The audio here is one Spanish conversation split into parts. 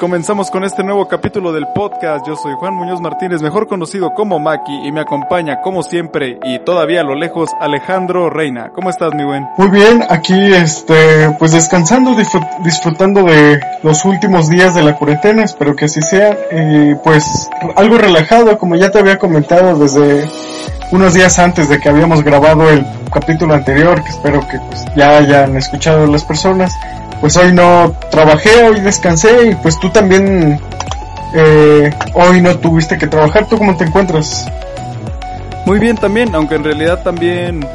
comenzamos con este nuevo capítulo del podcast. Yo soy Juan Muñoz Martínez, mejor conocido como Maki, y me acompaña, como siempre, y todavía a lo lejos, Alejandro Reina. ¿Cómo estás, mi buen? Muy bien, aquí, este, pues descansando, disfrutando de los últimos días de la cuarentena, espero que así sea, y pues algo relajado, como ya te había comentado desde unos días antes de que habíamos grabado el capítulo anterior, que espero que pues, ya hayan escuchado las personas pues hoy no trabajé, hoy descansé y pues tú también eh, hoy no tuviste que trabajar. ¿Tú cómo te encuentras? Muy bien también, aunque en realidad también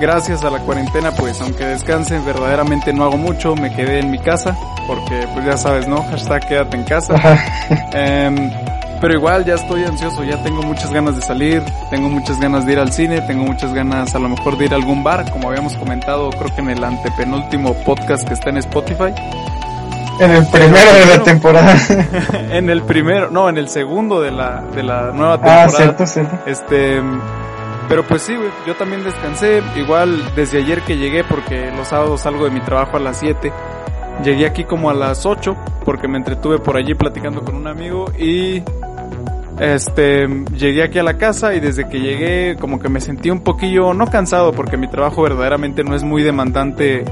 gracias a la cuarentena pues aunque descanse verdaderamente no hago mucho, me quedé en mi casa porque pues ya sabes, ¿no? Hashtag quédate en casa. Eh, pero igual ya estoy ansioso, ya tengo muchas ganas de salir, tengo muchas ganas de ir al cine, tengo muchas ganas a lo mejor de ir a algún bar, como habíamos comentado creo que en el antepenúltimo podcast que está en Spotify. En el primero de la temporada. en el primero, no, en el segundo de la, de la nueva ah, temporada. Ah, cierto, cierto. Este, pero pues sí, güey, yo también descansé, igual desde ayer que llegué, porque los sábados salgo de mi trabajo a las 7. Llegué aquí como a las 8, porque me entretuve por allí platicando con un amigo y este, llegué aquí a la casa y desde que llegué como que me sentí un poquillo, no cansado porque mi trabajo verdaderamente no es muy demandante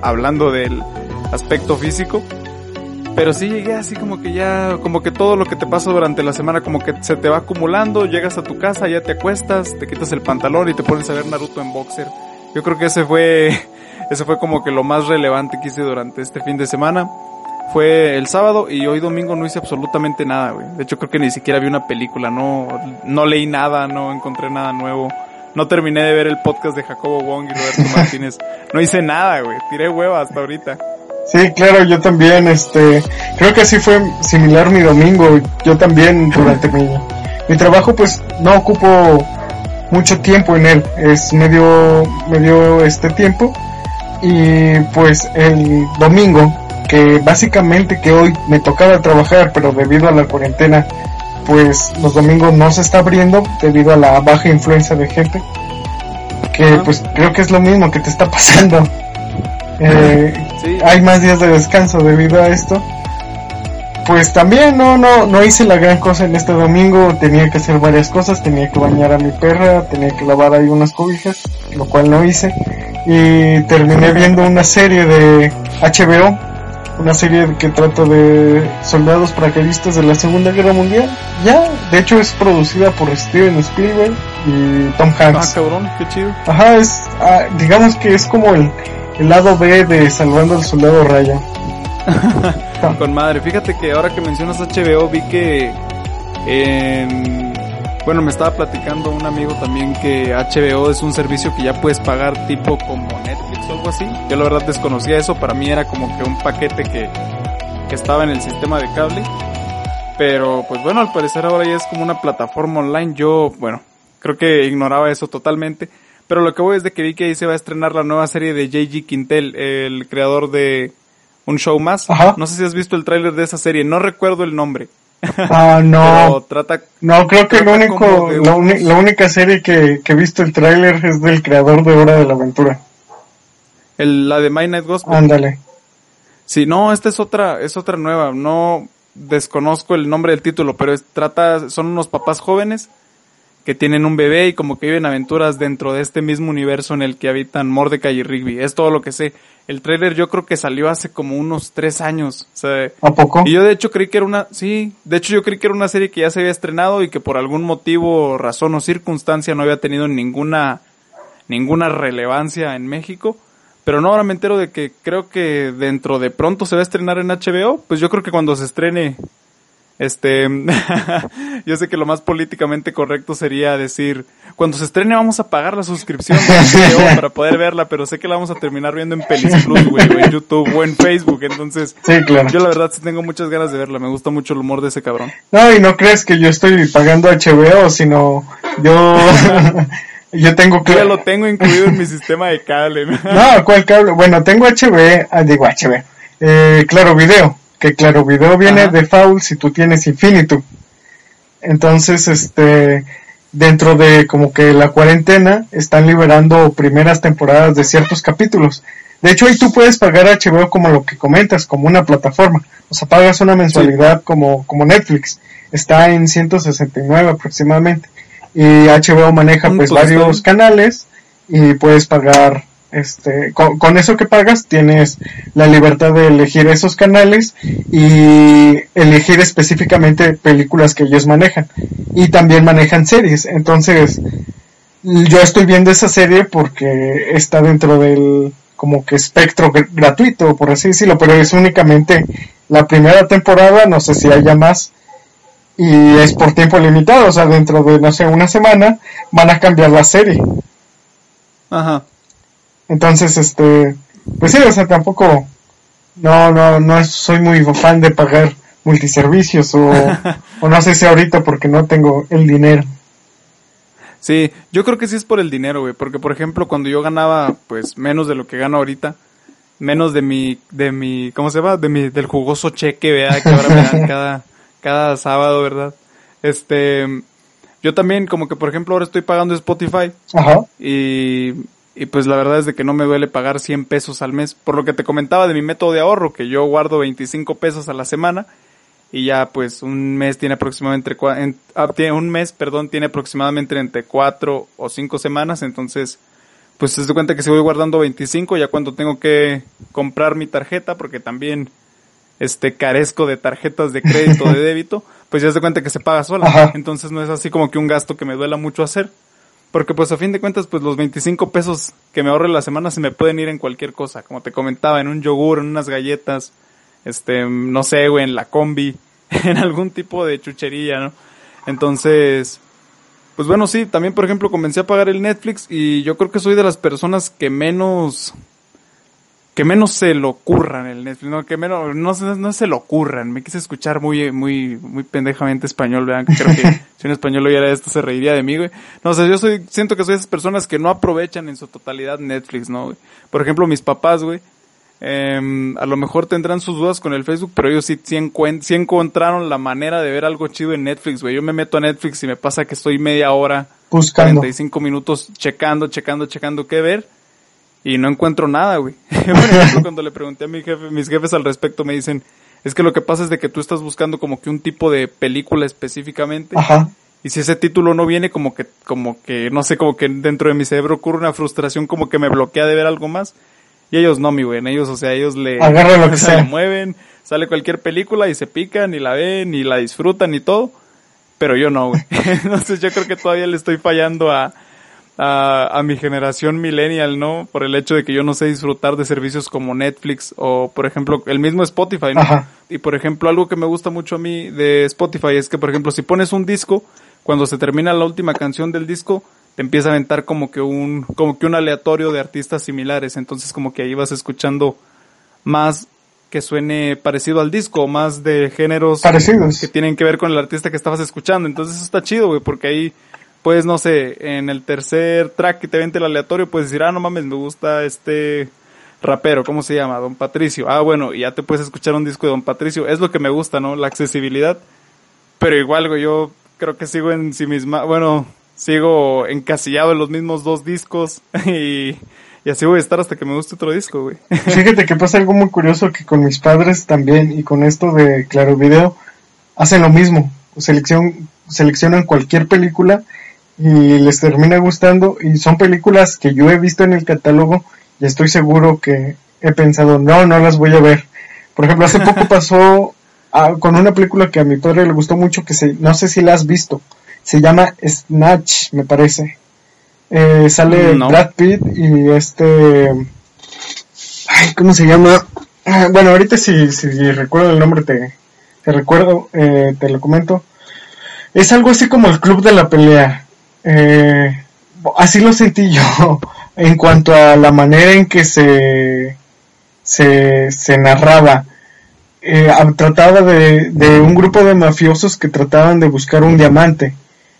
hablando del aspecto físico. Pero sí llegué así como que ya, como que todo lo que te pasa durante la semana como que se te va acumulando, llegas a tu casa, ya te acuestas, te quitas el pantalón y te pones a ver Naruto en boxer. Yo creo que ese fue, ese fue como que lo más relevante que hice durante este fin de semana fue el sábado y hoy domingo no hice absolutamente nada, güey. De hecho creo que ni siquiera vi una película, no, no leí nada, no encontré nada nuevo. No terminé de ver el podcast de Jacobo Wong y Roberto Martínez. No hice nada, güey. Tiré hueva hasta ahorita. Sí, claro, yo también, este, creo que así fue similar mi domingo. Yo también durante mi, mi trabajo pues no ocupo mucho tiempo en él. Es medio, medio este tiempo. Y pues el domingo que básicamente que hoy me tocaba trabajar, pero debido a la cuarentena, pues los domingos no se está abriendo debido a la baja influencia de gente. Que pues creo que es lo mismo que te está pasando. Eh, Hay más días de descanso debido a esto. Pues también no, no, no hice la gran cosa en este domingo, tenía que hacer varias cosas, tenía que bañar a mi perra, tenía que lavar ahí unas cobijas, lo cual no hice. Y terminé viendo una serie de HBO una serie que trata de soldados paracaidistas de la Segunda Guerra Mundial. Ya, de hecho es producida por Steven Spielberg y Tom Hanks. Ah, cabrón, qué chido. Ajá, es, ah, digamos que es como el, el lado B de Salvando al Soldado Raya. Con madre, fíjate que ahora que mencionas HBO vi que en bueno, me estaba platicando un amigo también que HBO es un servicio que ya puedes pagar tipo como Netflix o algo así. Yo la verdad desconocía eso, para mí era como que un paquete que, estaba en el sistema de cable. Pero pues bueno, al parecer ahora ya es como una plataforma online. Yo, bueno, creo que ignoraba eso totalmente. Pero lo que voy es de que vi que ahí se va a estrenar la nueva serie de J.G. Quintel, el creador de Un Show Más. No sé si has visto el tráiler de esa serie, no recuerdo el nombre. Ah, no. trata, no, creo que lo único, la, única serie que, que he visto el tráiler es del creador de Hora de la Aventura. El, la de My Night Gospel. Ándale. Sí, no, esta es otra, es otra nueva. No desconozco el nombre del título, pero es, trata, son unos papás jóvenes que tienen un bebé y como que viven aventuras dentro de este mismo universo en el que habitan Mordecai y Rigby. Es todo lo que sé. El trailer yo creo que salió hace como unos tres años. ¿A poco? Y yo de hecho creí que era una, sí, de hecho yo creí que era una serie que ya se había estrenado y que por algún motivo, razón o circunstancia no había tenido ninguna, ninguna relevancia en México. Pero no, ahora me entero de que creo que dentro de pronto se va a estrenar en HBO. Pues yo creo que cuando se estrene este, yo sé que lo más políticamente correcto sería decir, cuando se estrene vamos a pagar la suscripción para poder verla, pero sé que la vamos a terminar viendo en Pelis Plus, güey, o en YouTube o en Facebook, entonces, yo la verdad sí tengo muchas ganas de verla, me gusta mucho el humor de ese cabrón. No, y no crees que yo estoy pagando HBO, sino yo, yo tengo que... Ya lo tengo incluido en mi sistema de cable. no, ¿cuál cable? Bueno, tengo HBO, ah, digo HBO, eh, claro, video que claro, video viene de Foul si tú tienes Infinitum. Entonces, este, dentro de como que la cuarentena, están liberando primeras temporadas de ciertos capítulos. De hecho, ahí tú puedes pagar HBO como lo que comentas, como una plataforma. O sea, pagas una mensualidad como, como Netflix. Está en 169 aproximadamente. Y HBO maneja mm, pues, pues varios canales y puedes pagar este, con, eso que pagas tienes la libertad de elegir esos canales y elegir específicamente películas que ellos manejan. Y también manejan series. Entonces, yo estoy viendo esa serie porque está dentro del como que espectro gratuito, por así decirlo, pero es únicamente la primera temporada, no sé si haya más, y es por tiempo limitado, o sea, dentro de, no sé, una semana van a cambiar la serie. Ajá. Entonces, este, pues sí, o sea, tampoco, no, no, no soy muy fan de pagar multiservicios o, o no sé si ahorita porque no tengo el dinero. Sí, yo creo que sí es por el dinero, güey, porque por ejemplo cuando yo ganaba pues menos de lo que gano ahorita, menos de mi, de mi, ¿cómo se llama? De mi, del jugoso cheque, ¿verdad? Que ahora me dan cada, cada sábado, ¿verdad? Este, yo también como que por ejemplo ahora estoy pagando Spotify. Ajá. Y y pues la verdad es de que no me duele pagar 100 pesos al mes. Por lo que te comentaba de mi método de ahorro, que yo guardo 25 pesos a la semana y ya pues un mes tiene aproximadamente en, ah, un mes, perdón, tiene aproximadamente entre 4 o 5 semanas, entonces pues se da cuenta que si voy guardando 25 ya cuando tengo que comprar mi tarjeta porque también este carezco de tarjetas de crédito o de débito, pues ya se da cuenta que se paga sola. Entonces no es así como que un gasto que me duela mucho hacer. Porque pues a fin de cuentas, pues los 25 pesos que me ahorre la semana se me pueden ir en cualquier cosa. Como te comentaba, en un yogur, en unas galletas, este, no sé, güey, en la combi, en algún tipo de chuchería, ¿no? Entonces, pues bueno, sí, también por ejemplo comencé a pagar el Netflix y yo creo que soy de las personas que menos que menos se lo ocurran el Netflix, no, que menos, no, no se lo ocurran. Me quise escuchar muy, muy, muy pendejamente español, vean, creo que si un español oyera esto se reiría de mí, güey. No, o sea, yo soy, siento que soy esas personas que no aprovechan en su totalidad Netflix, ¿no, güey? Por ejemplo, mis papás, güey, eh, a lo mejor tendrán sus dudas con el Facebook, pero ellos sí, sí, encontraron la manera de ver algo chido en Netflix, güey. Yo me meto a Netflix y me pasa que estoy media hora, Buscando. 45 minutos checando, checando, checando qué ver y no encuentro nada, güey. Por ejemplo, cuando le pregunté a mi jefe, mis jefes al respecto me dicen, es que lo que pasa es de que tú estás buscando como que un tipo de película específicamente. Ajá. Y si ese título no viene, como que, como que, no sé, como que dentro de mi cerebro ocurre una frustración como que me bloquea de ver algo más. Y ellos no, mi güey, ellos, o sea, ellos le, Agarra lo que se mueven, sale cualquier película y se pican y la ven y la disfrutan y todo. Pero yo no, güey. Entonces yo creo que todavía le estoy fallando a, a, mi generación millennial, ¿no? Por el hecho de que yo no sé disfrutar de servicios como Netflix o, por ejemplo, el mismo Spotify, ¿no? Y, por ejemplo, algo que me gusta mucho a mí de Spotify es que, por ejemplo, si pones un disco, cuando se termina la última canción del disco, te empieza a aventar como que un, como que un aleatorio de artistas similares. Entonces, como que ahí vas escuchando más que suene parecido al disco, o más de géneros Parecidos. que tienen que ver con el artista que estabas escuchando. Entonces, eso está chido, güey, porque ahí pues no sé, en el tercer track que te vente el aleatorio, puedes decir, ah, no mames, me gusta este rapero, ¿cómo se llama? Don Patricio. Ah, bueno, y ya te puedes escuchar un disco de Don Patricio. Es lo que me gusta, ¿no? La accesibilidad. Pero igual, güey, yo creo que sigo en sí misma, bueno, sigo encasillado en los mismos dos discos y, y así voy a estar hasta que me guste otro disco, güey. Fíjate que pasa algo muy curioso que con mis padres también y con esto de Claro Video hacen lo mismo. Selección, seleccionan cualquier película y les termina gustando y son películas que yo he visto en el catálogo y estoy seguro que he pensado, no, no las voy a ver. Por ejemplo, hace poco pasó ah, con una película que a mi padre le gustó mucho, que se, no sé si la has visto, se llama Snatch, me parece. Eh, sale Brad Pitt y este... Ay, ¿cómo se llama? Ah, bueno, ahorita si, si recuerdo el nombre te, te recuerdo, eh, te lo comento. Es algo así como el club de la pelea. Eh, así lo sentí yo en cuanto a la manera en que se, se, se narraba. Eh, trataba de, de, un grupo de mafiosos que trataban de buscar un diamante.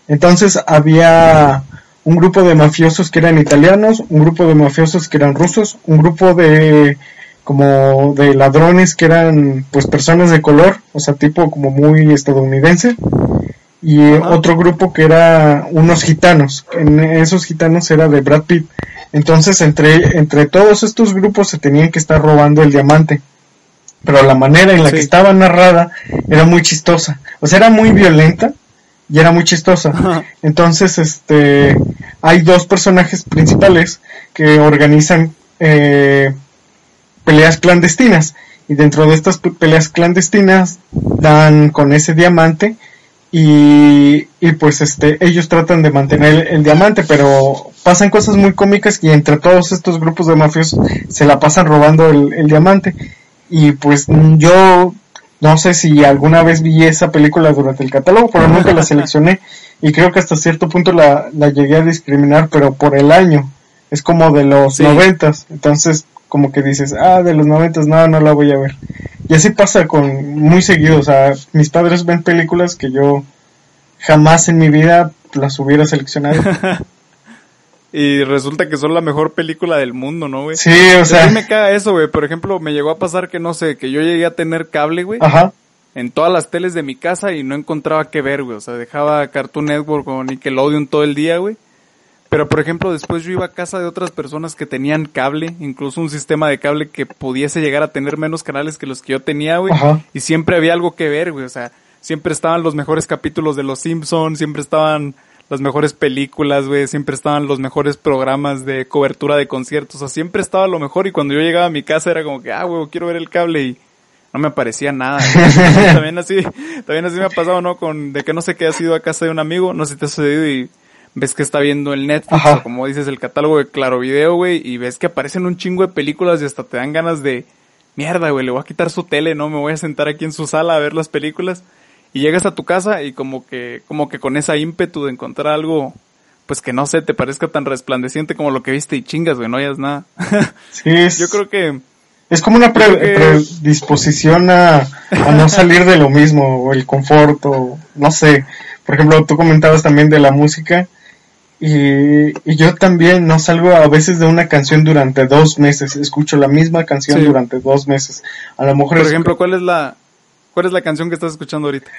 Entonces había un grupo de mafiosos que eran italianos, un grupo de mafiosos que eran rusos, un grupo de como de ladrones que eran pues personas de color, o sea, tipo como muy estadounidense, y otro grupo que era unos gitanos, en esos gitanos era de Brad Pitt. Entonces, entre, entre todos estos grupos se tenían que estar robando el diamante. Pero la manera en la que estaba narrada era muy chistosa. O sea, era muy violenta y era muy chistosa. Entonces, este, hay dos personajes principales que organizan eh, peleas clandestinas. Y dentro de estas peleas clandestinas dan con ese diamante y, y pues este ellos tratan de mantener el, diamante pero pasan cosas muy cómicas y entre todos estos grupos de mafiosos se la pasan robando el, diamante. Y pues yo no sé si alguna vez vi esa película durante el catálogo pero nunca la seleccioné y creo que hasta cierto punto la, la llegué a discriminar pero por el año. Es como de los noventas entonces como que dices, ah, de los noventas, no, no la voy a ver. Y así pasa con muy seguido, o sea, mis padres ven películas que yo jamás en mi vida las hubiera seleccionado. y resulta que son la mejor película del mundo, ¿no, güey? Sí, o sea. A mí me caga eso, güey. Por ejemplo, me llegó a pasar que, no sé, que yo llegué a tener cable, güey. Ajá. En todas las teles de mi casa y no encontraba qué ver, güey. O sea, dejaba Cartoon Network o Nickelodeon todo el día, güey. Pero por ejemplo, después yo iba a casa de otras personas que tenían cable, incluso un sistema de cable que pudiese llegar a tener menos canales que los que yo tenía, güey. Y siempre había algo que ver, güey. O sea, siempre estaban los mejores capítulos de Los Simpsons, siempre estaban las mejores películas, güey. Siempre estaban los mejores programas de cobertura de conciertos. O sea, siempre estaba lo mejor. Y cuando yo llegaba a mi casa era como que, ah, güey, quiero ver el cable y no me aparecía nada. también así, también así me ha pasado, ¿no? Con, de que no sé qué ha sido a casa de un amigo, no sé si te ha sucedido y ves que está viendo el Netflix o como dices el catálogo de Claro Video, güey, y ves que aparecen un chingo de películas y hasta te dan ganas de mierda, güey, le voy a quitar su tele, no, me voy a sentar aquí en su sala a ver las películas y llegas a tu casa y como que como que con esa ímpetu de encontrar algo pues que no sé, te parezca tan resplandeciente como lo que viste y chingas, güey, no hayas nada. sí, es... Yo creo que es como una predisposición a, a no salir de lo mismo, o el confort, o no sé. Por ejemplo, tú comentabas también de la música y, yo también no salgo a veces de una canción durante dos meses, escucho la misma canción durante dos meses. A lo mejor Por ejemplo, ¿cuál es la cuál es la canción que estás escuchando ahorita?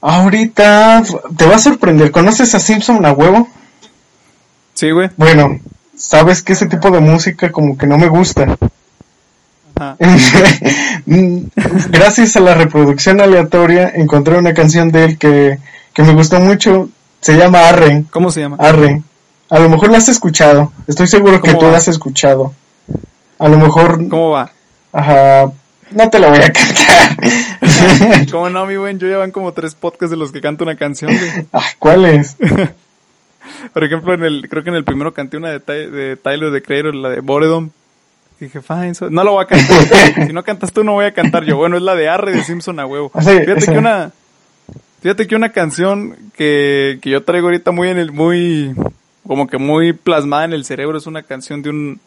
Ahorita te va a sorprender, ¿conoces a Simpson a huevo? Sí, güey. Bueno, sabes que ese tipo de música como que no me gusta. Gracias a la reproducción aleatoria encontré una canción de él que, que me gustó mucho se llama Arren. ¿Cómo se llama? Arren. A lo mejor la has escuchado. Estoy seguro que tú la has escuchado. A lo mejor. ¿Cómo va? Ajá. No te la voy a cantar. ¿Cómo no, mi buen? Yo ya van como tres podcasts de los que canto una canción, güey. ¿cuál es? Por ejemplo, en el, creo que en el primero canté una de, de Tyler de Creator, la de Boredom. Dije, fine, no lo voy a cantar. si no cantas tú, no voy a cantar yo. Bueno, es la de Arre de Simpson a huevo. Ah, Fíjate que una, Fíjate que una canción que, que yo traigo ahorita muy en el, muy, como que muy plasmada en el cerebro es una canción de un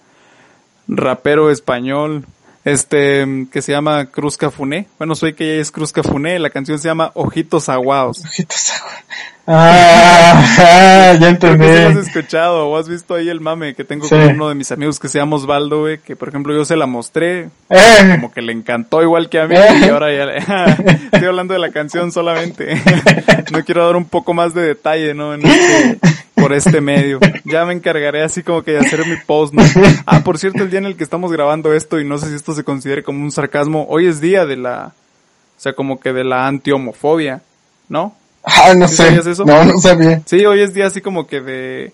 rapero español, este, que se llama Cruz Cafuné. Bueno, soy que ella es Cruz Cafuné, la canción se llama Ojitos Aguados. Ojitos Aguados. Ah, ya entendí. Si has escuchado o has visto ahí el mame que tengo con uno de mis amigos que se llama Osvaldo, güey, que por ejemplo yo se la mostré, eh. como que le encantó igual que a mí, y ahora ya estoy hablando de la canción solamente. no quiero dar un poco más de detalle, ¿no? Este, por este medio. Ya me encargaré así como que de hacer mi post, ¿no? Ah, por cierto, el día en el que estamos grabando esto, y no sé si esto se considere como un sarcasmo, hoy es día de la, o sea, como que de la anti-homofobia, ¿no? Ah, no ¿Sí sé. sabías eso? No, no sabía. Sí, hoy es día así como que de...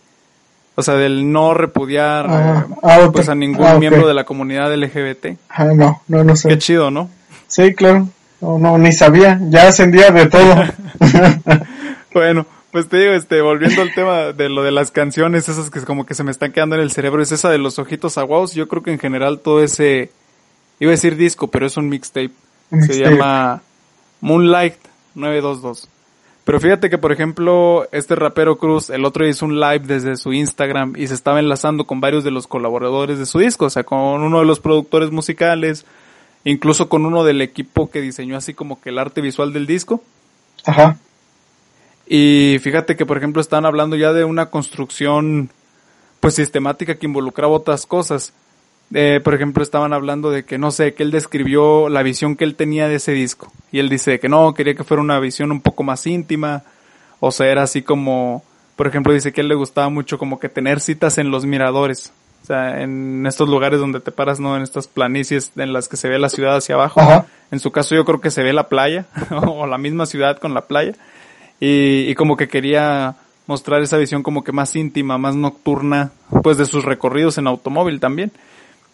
O sea, del no repudiar Ah, eh, ah, pues a ningún Ah, miembro de la comunidad LGBT. Ah, no, no, no sé. Qué chido, ¿no? Sí, claro. No, no, ni sabía. Ya ascendía de todo. Bueno, pues te digo, este, volviendo al tema de lo de las canciones, esas que como que se me están quedando en el cerebro, es esa de los ojitos aguados. Yo creo que en general todo ese, iba a decir disco, pero es un mixtape. Se llama Moonlight 922. Pero fíjate que, por ejemplo, este rapero Cruz, el otro día hizo un live desde su Instagram y se estaba enlazando con varios de los colaboradores de su disco, o sea, con uno de los productores musicales, incluso con uno del equipo que diseñó así como que el arte visual del disco. Ajá. Y fíjate que, por ejemplo, están hablando ya de una construcción, pues, sistemática que involucraba otras cosas. Eh, por ejemplo, estaban hablando de que, no sé, que él describió la visión que él tenía de ese disco. Y él dice que no, quería que fuera una visión un poco más íntima. O sea, era así como, por ejemplo, dice que a él le gustaba mucho como que tener citas en los miradores. O sea, en estos lugares donde te paras, ¿no? En estas planicies en las que se ve la ciudad hacia abajo. Ajá. En su caso yo creo que se ve la playa, o la misma ciudad con la playa. Y, y como que quería mostrar esa visión como que más íntima, más nocturna, pues de sus recorridos en automóvil también.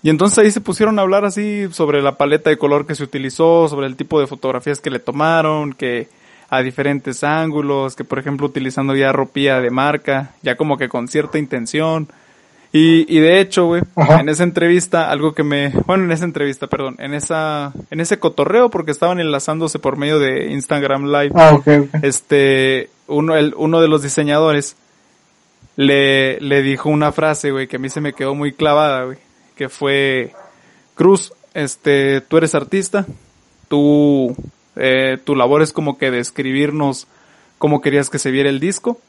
Y entonces ahí se pusieron a hablar así sobre la paleta de color que se utilizó, sobre el tipo de fotografías que le tomaron, que a diferentes ángulos, que por ejemplo utilizando ya ropía de marca, ya como que con cierta intención. Y, y de hecho, güey, en esa entrevista, algo que me, bueno, en esa entrevista, perdón, en esa, en ese cotorreo, porque estaban enlazándose por medio de Instagram Live, Ah, este, uno, el, uno de los diseñadores le, le dijo una frase, güey, que a mí se me quedó muy clavada, güey, que fue, Cruz, este, tú eres artista, tú, eh, tu labor es como que describirnos cómo querías que se viera el disco,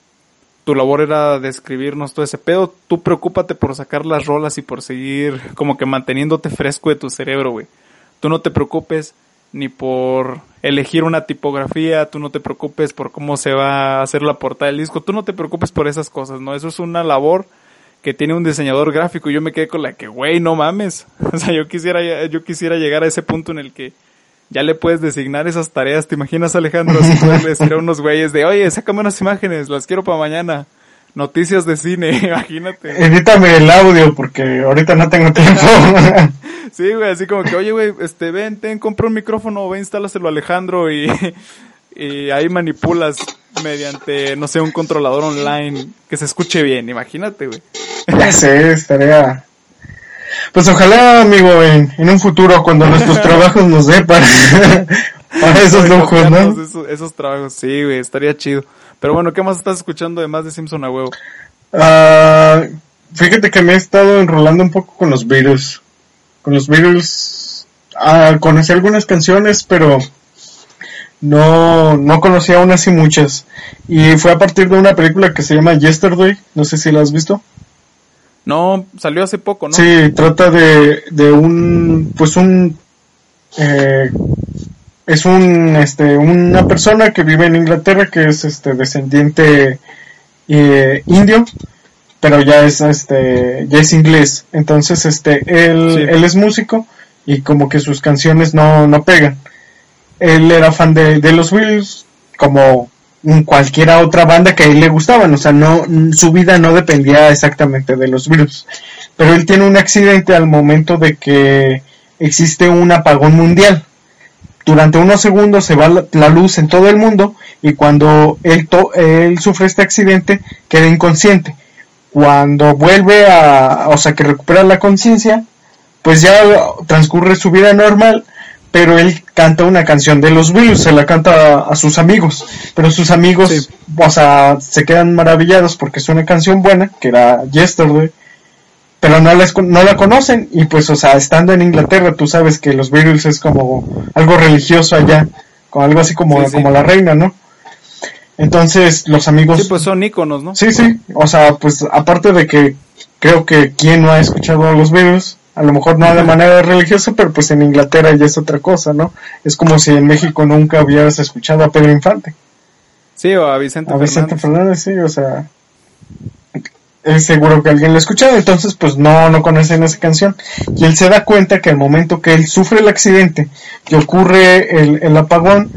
tu labor era describirnos todo ese pedo, tú preocúpate por sacar las rolas y por seguir como que manteniéndote fresco de tu cerebro, güey. Tú no te preocupes ni por elegir una tipografía, tú no te preocupes por cómo se va a hacer la portada del disco, tú no te preocupes por esas cosas, ¿no? Eso es una labor que tiene un diseñador gráfico y yo me quedé con la que, güey, no mames. O sea, yo quisiera, yo quisiera llegar a ese punto en el que ya le puedes designar esas tareas. ¿Te imaginas, Alejandro? Así poderle decir a unos güeyes de, oye, sácame unas imágenes, las quiero para mañana. Noticias de cine, imagínate. Edítame el audio porque ahorita no tengo tiempo. Sí, güey, así como que, oye, güey, este, ven, ten, compra un micrófono, ve, instálaselo a Alejandro y, y ahí manipulas mediante, no sé, un controlador online que se escuche bien, imagínate, güey. ya sé, estaría... Pues ojalá, amigo, en, en un futuro, cuando nuestros trabajos nos dé para, para esos lujos, ¿no? Esos, esos trabajos, sí, güey, estaría chido. Pero bueno, ¿qué más estás escuchando además de Simpson a huevo? Ah, fíjate que me he estado enrolando un poco con los Beatles. Con los Beatles ah, conocí algunas canciones, pero no, no conocía aún así muchas. Y fue a partir de una película que se llama Yesterday, no sé si la has visto. No, salió hace poco, ¿no? Sí, trata de, de un, pues un, eh, es un, este, una persona que vive en Inglaterra que es, este, descendiente eh, indio, pero ya es, este, ya es inglés. Entonces, este, él, Sí. él es músico y como que sus canciones no, no pegan. Él era fan de, de los Beatles, como cualquiera otra banda que a él le gustaban, o sea, no, su vida no dependía exactamente de los Beatles. Pero él tiene un accidente al momento de que existe un apagón mundial. Durante unos segundos se va la luz en todo el mundo y cuando él, to- él sufre este accidente queda inconsciente. Cuando vuelve a, o sea, que recupera la conciencia, pues ya transcurre su vida normal, pero él canta una canción de los Beatles, se la canta a, a sus amigos, pero sus amigos, Sí. o sea, se quedan maravillados porque es una canción buena, que era Yesterday, pero no, les, no la conocen y pues, o sea, estando en Inglaterra, tú sabes que los Beatles es como algo religioso allá, como algo así como, Sí, sí. como la reina, ¿no? Entonces los amigos... Sí, pues son íconos, ¿no? Sí, sí, o sea, pues aparte de que creo que quien no ha escuchado a los Beatles, a lo mejor no de manera religiosa, pero pues en Inglaterra ya es otra cosa, ¿no? Es como si en México nunca hubieras escuchado a Pedro Infante, Sí, o a Vicente a Vicente Fernández. Sí, o sea, es seguro que alguien lo ha escuchado, entonces pues no, no conocen esa canción. Y él se da cuenta que al momento que él sufre el accidente, que ocurre el, el apagón,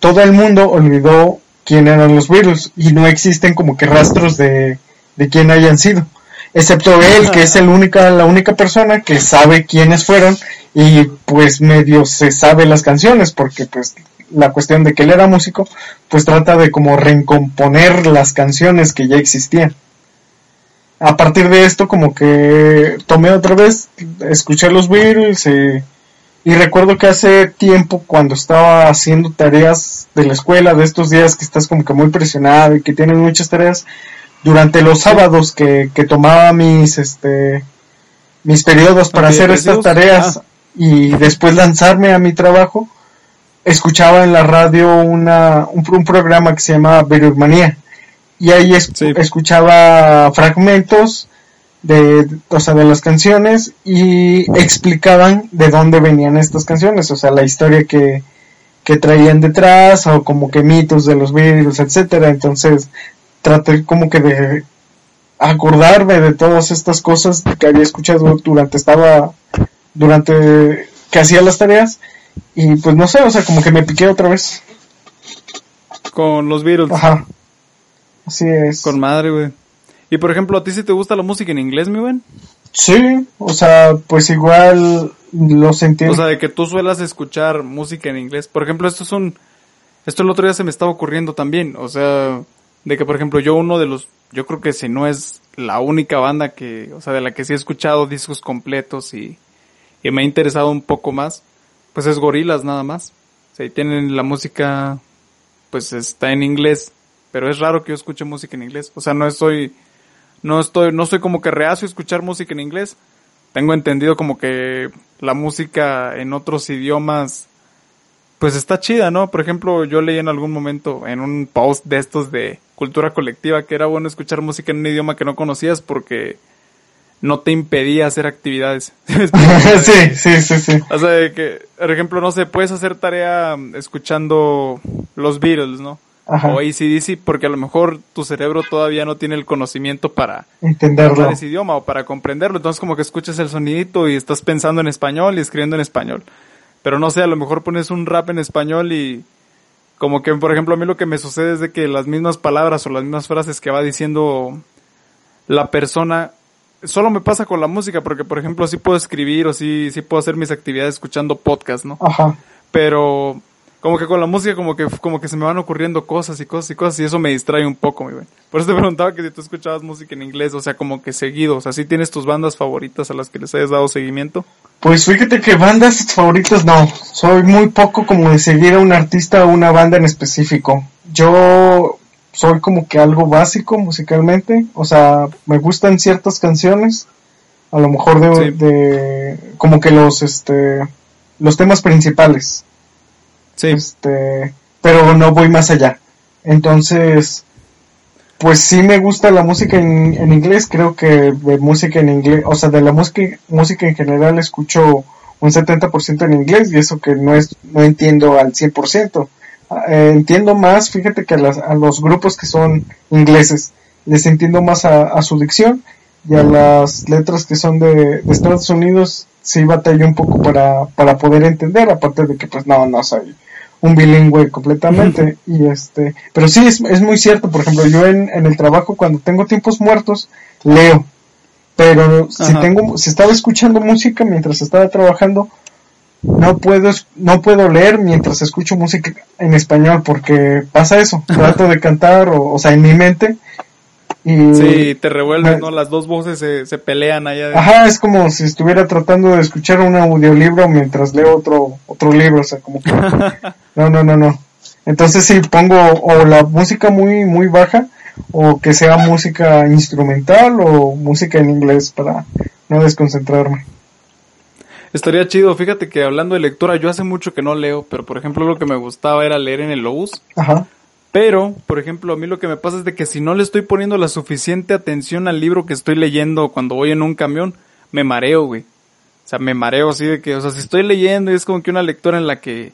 todo el mundo olvidó quién eran los Beatles y no existen como que rastros de, de quién hayan sido. Excepto él, que es el única, la única persona que sabe quiénes fueron y pues medio se sabe las canciones porque pues la cuestión de que él era músico pues trata de como recomponer las canciones que ya existían. A partir de esto como que tomé otra vez, escuché los Beatles y y recuerdo que hace tiempo, cuando estaba haciendo tareas de la escuela, de estos días que estás como que muy presionado y que tienes muchas tareas, durante los sábados que, que tomaba mis, este, mis periodos para hacer estas tareas ah. y después lanzarme a mi trabajo, escuchaba en la radio una, un, programa que se llama Verurmanía y ahí escuchaba fragmentos de, o sea, de las canciones y explicaban de dónde venían estas canciones, o sea, la historia que, que traían detrás o como que mitos de los vídeos, etcétera. Entonces, traté como que de acordarme de todas estas cosas que había escuchado durante estaba durante que hacía las tareas y pues no sé, o sea, como que me piqué otra vez. Con los Beatles. Ajá. Así es. Con madre, güey. Y por ejemplo, ¿a ti sí te gusta la música en inglés, mi buen? Sí, o sea, pues igual lo entiendo. O sea, de que tú suelas escuchar música en inglés. Por ejemplo, esto es un... Esto el otro día se me estaba ocurriendo también. O sea, de que por ejemplo yo uno de los... Yo creo que si no es la única banda que... O sea, de la que sí he escuchado discos completos y, y me ha interesado un poco más. Pues es Gorilas nada más. O sea, y tienen la música... Pues está en inglés. Pero es raro que yo escuche música en inglés. O sea, no estoy no estoy, no soy como que reacio a escuchar música en inglés. Tengo entendido como que la música en otros idiomas, pues está chida, ¿no? Por ejemplo, yo leí en algún momento en un post de estos de cultura colectiva que era bueno escuchar música en un idioma que no conocías porque no te impedía hacer actividades. sí, sí, sí, sí. O sea, que, por ejemplo, no sé, puedes hacer tarea escuchando los Beatles, ¿no? o ACDC porque a lo mejor tu cerebro todavía no tiene el conocimiento para entenderlo ese idioma o para comprenderlo. Entonces como que escuchas el sonidito y estás pensando en español y escribiendo en español. Pero no sé, a lo mejor pones un rap en español y como que por ejemplo a mí lo que me sucede es de que las mismas palabras o las mismas frases que va diciendo la persona solo me pasa con la música porque por ejemplo sí puedo escribir o sí sí puedo hacer mis actividades escuchando podcast, ¿no? Ajá. Pero como que con la música como que como que se me van ocurriendo cosas y cosas y cosas y eso me distrae un poco, mi güey. Por eso te preguntaba que si tú escuchabas música en inglés, o sea, como que seguido, o sea, ¿sí tienes tus bandas favoritas a las que les hayas dado seguimiento? Pues fíjate que bandas favoritas no, soy muy poco como de seguir a un artista o una banda en específico. Yo soy como que algo básico musicalmente, o sea, me gustan ciertas canciones, a lo mejor de, de como que los este los temas principales Sí. Este, pero no voy más allá. Entonces, pues sí me gusta la música en, en, inglés, creo que de música en inglés, o sea, de la música, música en general escucho un 70% en inglés y eso que no es, no entiendo al 100%. Eh, entiendo más, fíjate que a, las, a, los grupos que son ingleses, les entiendo más a, a, su dicción y a las letras que son de, de Estados Unidos sí batallo un poco para, para poder entender, aparte de que pues no, no soy un bilingüe completamente y este pero sí es, es, muy cierto por ejemplo yo en, en, el trabajo cuando tengo tiempos muertos leo pero si tengo si estaba escuchando música mientras estaba trabajando no puedo no puedo leer mientras escucho música en español porque pasa eso trato de cantar o, o sea en mi mente y sí, te revuelven, ¿no? Las dos voces se, se pelean allá. Ajá, es como si estuviera tratando de escuchar un audiolibro mientras leo otro, otro libro, o sea, como que... no, no, no, no. Entonces sí, pongo o la música muy, muy baja, o que sea música instrumental o música en inglés para no desconcentrarme. Estaría chido, fíjate que hablando de lectura, yo hace mucho que no leo, pero por ejemplo lo que me gustaba era leer en el Lobus. Ajá. Pero, por ejemplo, a mí lo que me pasa es de que si no le estoy poniendo la suficiente atención al libro que estoy leyendo cuando voy en un camión, me mareo, güey. O sea, me mareo así de que, o sea, si estoy leyendo y es como que una lectura en la que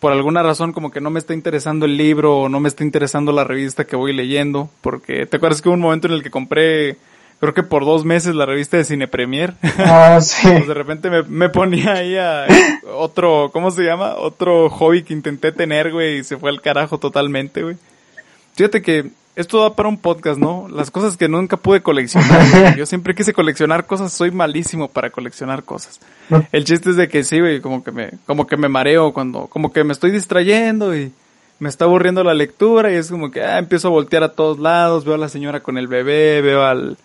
por alguna razón como que no me está interesando el libro o no me está interesando la revista que voy leyendo, porque te acuerdas que hubo un momento en el que compré creo que por dos meses la revista de Cine Premier. Ah, sí. pues de repente me, me, ponía ahí a otro, ¿cómo se llama? Otro hobby que intenté tener, güey, y se fue al carajo totalmente, güey. Fíjate que esto da para un podcast, ¿no? Las cosas que nunca pude coleccionar. Yo siempre quise coleccionar cosas, soy malísimo para coleccionar cosas. El chiste es de que sí, güey, como que me, como que me mareo cuando, como que me estoy distrayendo y me está aburriendo la lectura y es como que ah, empiezo a voltear a todos lados, veo a la señora con el bebé, veo al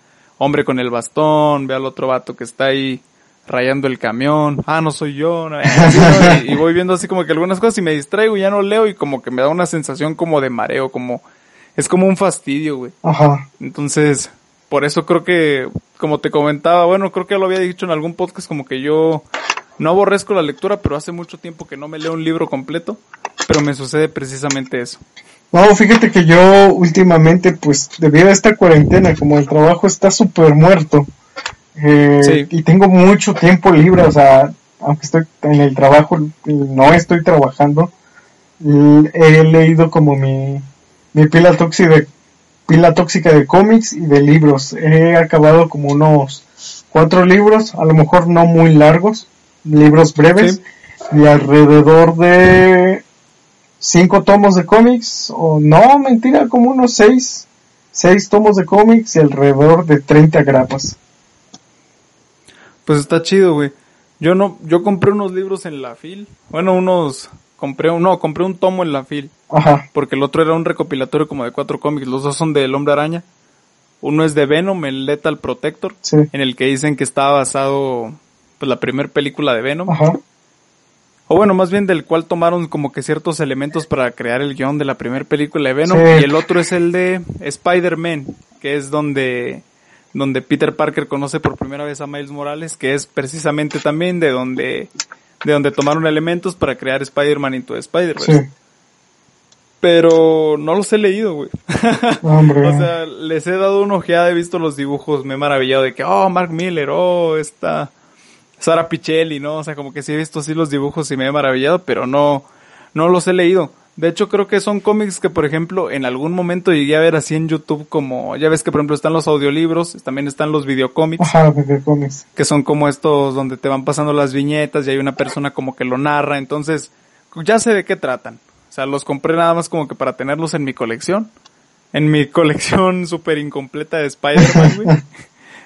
hombre con el bastón, veo al otro vato que está ahí rayando el camión, ah, no soy yo, Y, voy viendo así como que algunas cosas y me distraigo y ya no leo y como que me da una sensación como de mareo, como es como un fastidio, güey. Ajá. Entonces, por eso creo que, como te comentaba, bueno, creo que ya lo había dicho en algún podcast, como que yo no aborrezco la lectura, pero hace mucho tiempo que no me leo un libro completo, pero me sucede precisamente eso. No, fíjate que yo últimamente, pues, debido a esta cuarentena, como el trabajo está súper muerto, eh, y tengo mucho tiempo libre, o sea, aunque estoy en el trabajo, no estoy trabajando, he leído como mi, mi pila tóxica de, pila tóxica de cómics y de libros. He acabado como unos cuatro libros, a lo mejor no muy largos, libros breves, y alrededor de cinco tomos de cómics, o no, mentira, como unos seis, seis tomos de cómics y alrededor de 30 grapas. Pues está chido, güey. Yo no, yo compré unos libros en la fil, bueno, unos compré un, no, compré un tomo en la fil. Ajá. Porque el otro era un recopilatorio como de cuatro cómics. Los dos son de El Hombre Araña. Uno es de Venom, el Lethal Protector. En el que dicen que está basado, pues, la primera película de Venom. Ajá. O bueno, más bien del cual tomaron como que ciertos elementos para crear el guion de la primera película de Venom. Y el otro es el de Spider-Man, que es donde donde Peter Parker conoce por primera vez a Miles Morales, que es precisamente también de donde de donde tomaron elementos para crear Spider-Man Into Spider-Verse. Sí. Pero no los he leído, güey. o sea, les he dado una ojeada, he visto los dibujos, me he maravillado de que, oh, Mark Miller, oh, esta Sara Pichelli, ¿no? O sea, como que sí he visto así los dibujos y me he maravillado, pero no, no los he leído. De hecho, creo que son cómics que, por ejemplo, en algún momento llegué a ver así en YouTube como, ya ves que, por ejemplo, están los audiolibros, también están los videocómics. Ajá, videocómics. Que son como estos donde te van pasando las viñetas y hay una persona como que lo narra. Entonces, ya sé de qué tratan. O sea, los compré nada más como que para tenerlos en mi colección. En mi colección súper incompleta de Spider-Man, güey.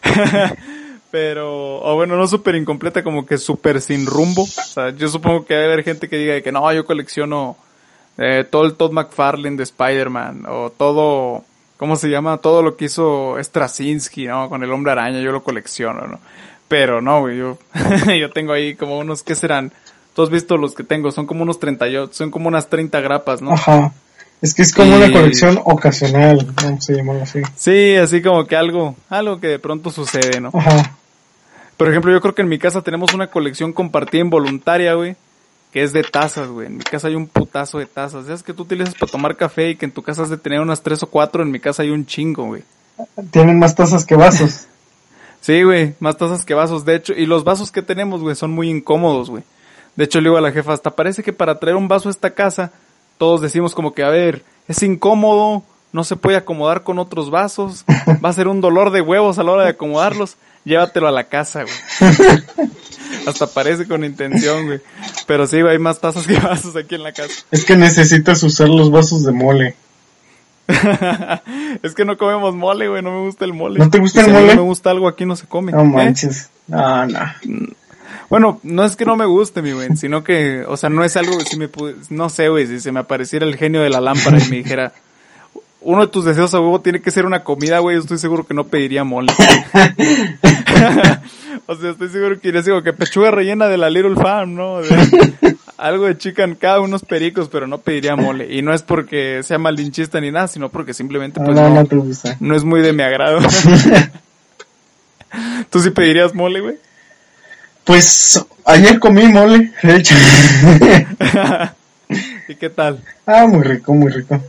Pero, o bueno, no súper incompleta, como que súper sin rumbo. O sea, yo supongo que hay haber gente que diga que no, yo colecciono eh, todo el Todd McFarlane de Spider-Man, o todo, ¿cómo se llama? Todo lo que hizo Straczynski, ¿no? Con el Hombre Araña, yo lo colecciono, ¿no? Pero no, güey, yo, yo tengo ahí como unos, ¿qué serán? Tú has visto los que tengo, son como unos 38, son como unas 30 grapas, ¿no? Ajá. Es que es como una colección ocasional, vamos a llamarlo así. Sí, así como que algo, algo que de pronto sucede, ¿no? Ajá. Por ejemplo, yo creo que en mi casa tenemos una colección compartida involuntaria, güey, que es de tazas, güey. En mi casa hay un putazo de tazas. ¿Sabes que tú utilizas para tomar café y que en tu casa has de tener unas tres o cuatro? En mi casa hay un chingo, güey. Tienen más tazas que vasos. sí, güey, más tazas que vasos. De hecho, y los vasos que tenemos, güey, son muy incómodos, güey. De hecho, le digo a la jefa, hasta parece que para traer un vaso a esta casa, todos decimos como que, a ver, es incómodo, no se puede acomodar con otros vasos, va a ser un dolor de huevos a la hora de acomodarlos, llévatelo a la casa, güey. Hasta parece con intención, güey. Pero sí, hay más tazas que vasos aquí en la casa. Es que necesitas usar los vasos de mole. es que no comemos mole, güey, no me gusta el mole. ¿No te gusta el mole? no me gusta algo aquí no se come. No ¿eh? manches. No, no. Bueno, no es que no me guste, mi güey, sino que, o sea, no es algo que si me no sé, güey, si se me apareciera el genio de la lámpara y me dijera, uno de tus deseos a huevo tiene que ser una comida, güey, yo estoy seguro que no pediría mole. o sea, estoy seguro que iría así como que pechuga rellena de la Little Farm, ¿no? algo de chicken cada unos pericos, pero no pediría mole. Y no es porque sea malinchista ni nada, sino porque simplemente pues no, no, no es muy de mi agrado. ¿Tú sí pedirías mole, güey? Pues ayer comí mole, de hecho. ¿Y qué tal? Ah, muy rico, muy rico.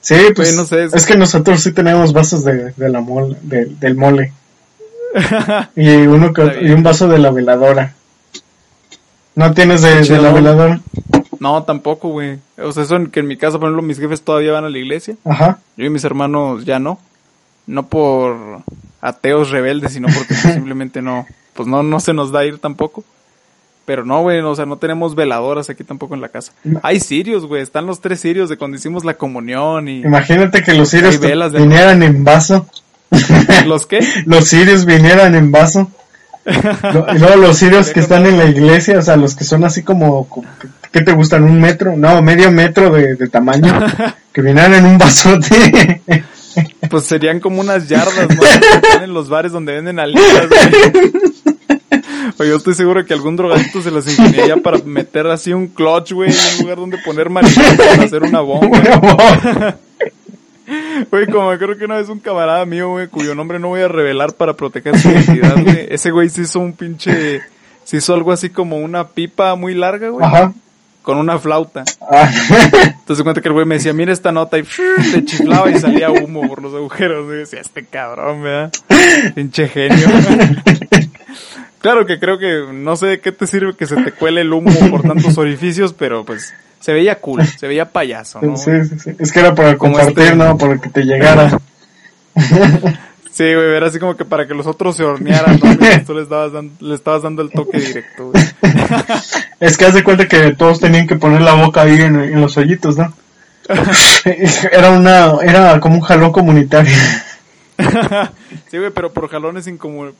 Sí, pues no sé, es... que nosotros sí tenemos vasos de, la mole, del mole. y uno y un vaso de la veladora. ¿No tienes de, de la veladora? No, tampoco, güey. O sea, eso en que en mi casa, por ejemplo, mis jefes todavía van a la iglesia. Ajá. Yo y mis hermanos ya no. No por ateos rebeldes, sino porque simplemente no, pues no, no se nos da ir tampoco. Pero no, güey, o sea, no tenemos veladoras aquí tampoco en la casa. Hay cirios, güey, están los tres cirios de cuando hicimos la comunión y... Imagínate que los cirios Hay velas de- vinieran en vaso. ¿Los qué? Los cirios vinieran en vaso. Lo- y luego los cirios que están en la iglesia, o sea, los que son así como, ¿qué te gustan? ¿Un metro? No, medio metro de, de tamaño. Que vinieran en un vasote. Pues serían como unas yardas, ¿no? Que están en los bares donde venden alitas, güey. Oye, yo estoy seguro que algún drogadito se las ingeniaría para meter así un clutch, güey, en un lugar donde poner marihuana para hacer una bomba. Güey, como creo que una vez un camarada mío, güey, cuyo nombre no voy a revelar para proteger su identidad, güey. Ese güey se hizo un pinche... Se hizo algo así como una pipa muy larga, güey. Ajá. Con una flauta. Ah, Entonces cuenta que el güey me decía, mira esta nota y le chiflaba y salía humo por los agujeros. Y decía, este cabrón, ¿verdad? Pinche genio. Claro que creo que no sé de qué te sirve que se te cuele el humo por tantos orificios, pero pues se veía cool, se veía payaso, ¿no? sí, sí, sí. Es que era para Como compartir, este- ¿no? Para que te llegara. Sí, güey, era así como que para que los otros se hornearan, ¿no? Tú les, dabas dan- le estabas dando el toque directo. Es que haz de cuenta que todos tenían que poner la boca ahí en, en los hoyitos, ¿no? Era una, era como un jalón comunitario. Sí, güey, pero por jalones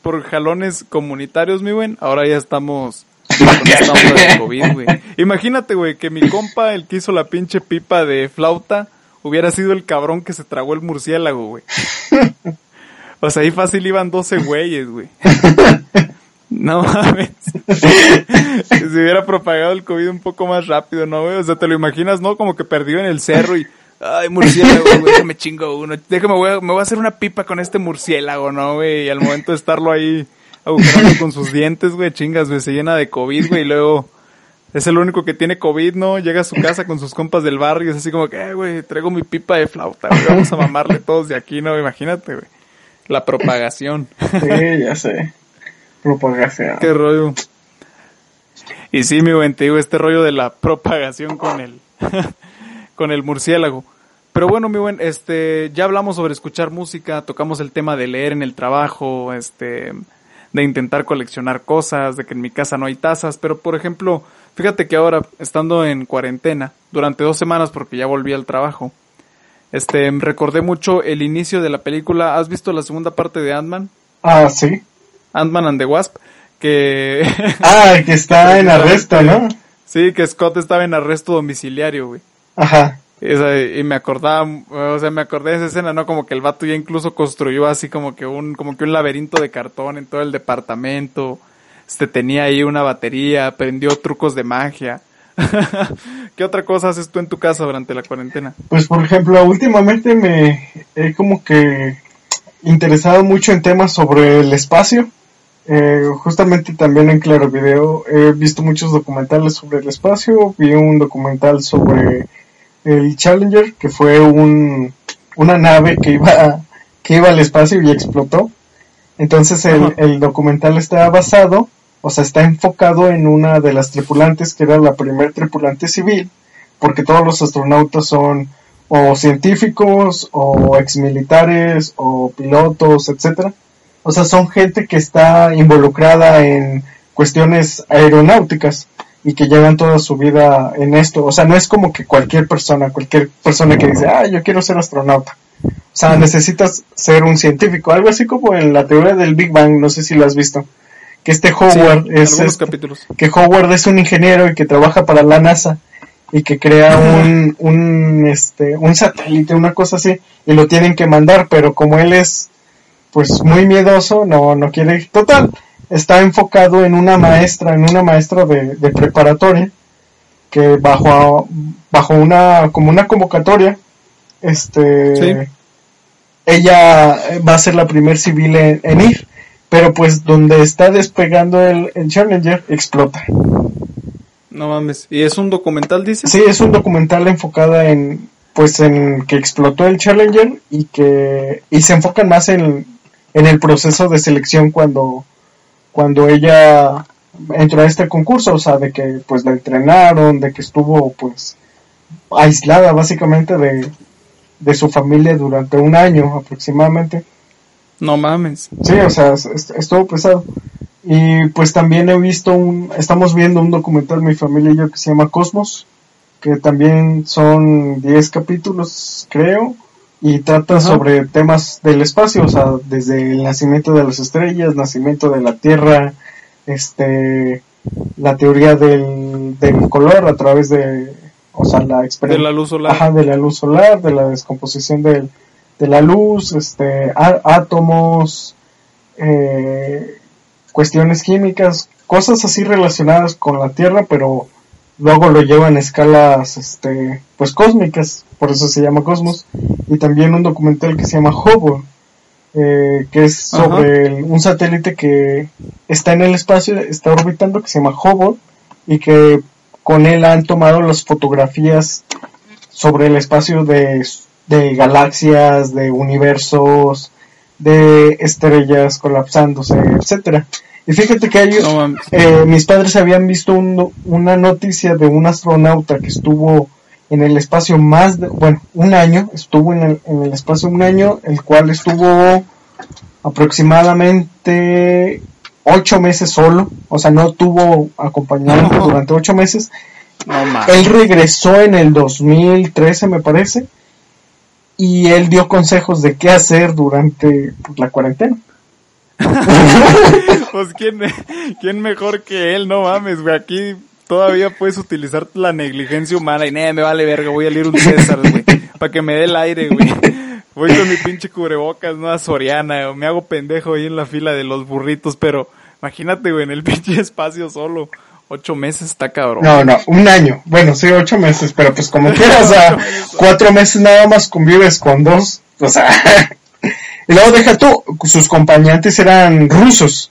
por jalones comunitarios, mi güey, ahora ya estamos con COVID, güey. Imagínate, güey, que mi compa, el que hizo la pinche pipa de flauta, hubiera sido el cabrón que se tragó el murciélago, güey. O sea, ahí fácil iban 12 güeyes, güey. No mames. Se hubiera propagado el COVID un poco más rápido, ¿no, güey? O sea, te lo imaginas, ¿no? Como que perdió en el cerro y... Ay, murciélago, güey, déjame chingo uno. Déjame, a- me voy a hacer una pipa con este murciélago, ¿no, güey? Y al momento de estarlo ahí agujerando con sus dientes, güey, chingas, güey, se llena de COVID, güey, y luego... Es el único que tiene COVID, ¿no? Llega a su casa con sus compas del barrio y es así como que, "Eh, güey, traigo mi pipa de flauta, güey, vamos a mamarle todos de aquí, ¿no? Imagínate, güey. La propagación. Sí, ya sé. Propagación. Qué rollo. Y sí, mi buen, te digo, este rollo de la propagación con el, con el murciélago. Pero bueno, mi buen, este, ya hablamos sobre escuchar música, tocamos el tema de leer en el trabajo, este, de intentar coleccionar cosas, de que en mi casa no hay tazas, pero por ejemplo, fíjate que ahora, estando en cuarentena, durante dos semanas porque ya volví al trabajo, este, recordé mucho el inicio de la película, ¿has visto la segunda parte de Ant-Man? Ah, sí. Ant-Man and the Wasp, que... Ah, que está en arresto, ¿no? sí, que Scott estaba en arresto domiciliario, güey. Ajá. Esa- y me acordaba, o sea, me acordé de esa escena, ¿no? Como que el vato ya incluso construyó así como que un, como que un laberinto de cartón en todo el departamento. Este tenía ahí una batería, aprendió trucos de magia. ¿Qué otra cosa haces tú en tu casa durante la cuarentena? Pues por ejemplo, últimamente me he como que interesado mucho en temas sobre el espacio. Eh, justamente también en Claro Video he visto muchos documentales sobre el espacio. Vi un documental sobre el Challenger, que fue un, una nave que iba, que iba al espacio y explotó. Entonces el, el documental está basado, o sea, está enfocado en una de las tripulantes que era la primer tripulante civil, porque todos los astronautas son o científicos o exmilitares o pilotos, etcétera. O sea, son gente que está involucrada en cuestiones aeronáuticas y que llevan toda su vida en esto. O sea, no es como que cualquier persona, cualquier persona que dice, ah, yo quiero ser astronauta. O sea, necesitas ser un científico, algo así como en la teoría del Big Bang, no sé si lo has visto. Que este Howard Sí, es este- capítulos. que Howard es un ingeniero y que trabaja para la NASA y que crea un, un, este, un satélite, una cosa así, y lo tienen que mandar, pero como él es, pues, muy miedoso, no, no quiere ir. Total, está enfocado en una maestra, en una maestra de, de preparatoria, que bajo, bajo una, como una convocatoria, este, Sí. ella va a ser la primer civil en, en ir, pero pues donde está despegando el, el Challenger explota. No mames. ¿Y es un documental, dices? Sí, es un documental enfocada en, pues en que explotó el Challenger y que, y se enfocan más en, en el proceso de selección cuando, cuando ella entró a este concurso, o sea, de que pues la entrenaron, de que estuvo pues aislada básicamente de, de su familia durante un año aproximadamente. No mames. Sí, o sea, es- es- estuvo pesado. Y pues también he visto un, estamos viendo un documental mi familia y yo que se llama Cosmos, que también son 10 capítulos, creo, y trata sobre temas del espacio, o sea, desde el nacimiento de las estrellas, nacimiento de la Tierra, este, la teoría del, del color a través de, o sea, la de la luz solar, Ajá, de la luz solar, de la descomposición del, de la luz, este, átomos, eh, cuestiones químicas, cosas así relacionadas con la Tierra, pero luego lo llevan a escalas, este, pues cósmicas, por eso se llama Cosmos, y también un documental que se llama Hubble, eh, que es sobre un satélite que está en el espacio, está orbitando, que se llama Hubble, y que con él han tomado las fotografías sobre el espacio de, de galaxias, de universos, de estrellas colapsándose, etcétera. Y fíjate que hay, eh, mis padres habían visto una noticia de un astronauta que estuvo en el espacio más de, bueno, un año, estuvo en el, en el espacio un año, el cual estuvo aproximadamente ocho meses solo, o sea, no tuvo acompañamiento durante ocho meses. él regresó en el 2013, me parece, y él dio consejos de qué hacer durante pues, la cuarentena. pues ¿quién, quién mejor que él, no mames, güey, aquí todavía puedes utilizar la negligencia humana y me vale verga, voy a leer un César, güey, para que me dé el aire, güey. Voy con mi pinche cubrebocas, no a Soriana, me hago pendejo ahí en la fila de los burritos, pero imagínate, güey, en el pinche espacio solo. Ocho meses está cabrón. No, no, un año. Bueno, sí, ocho meses, pero pues como quieras, o sea, cuatro meses nada más convives con dos. O sea, y luego deja tú, sus acompañantes eran rusos.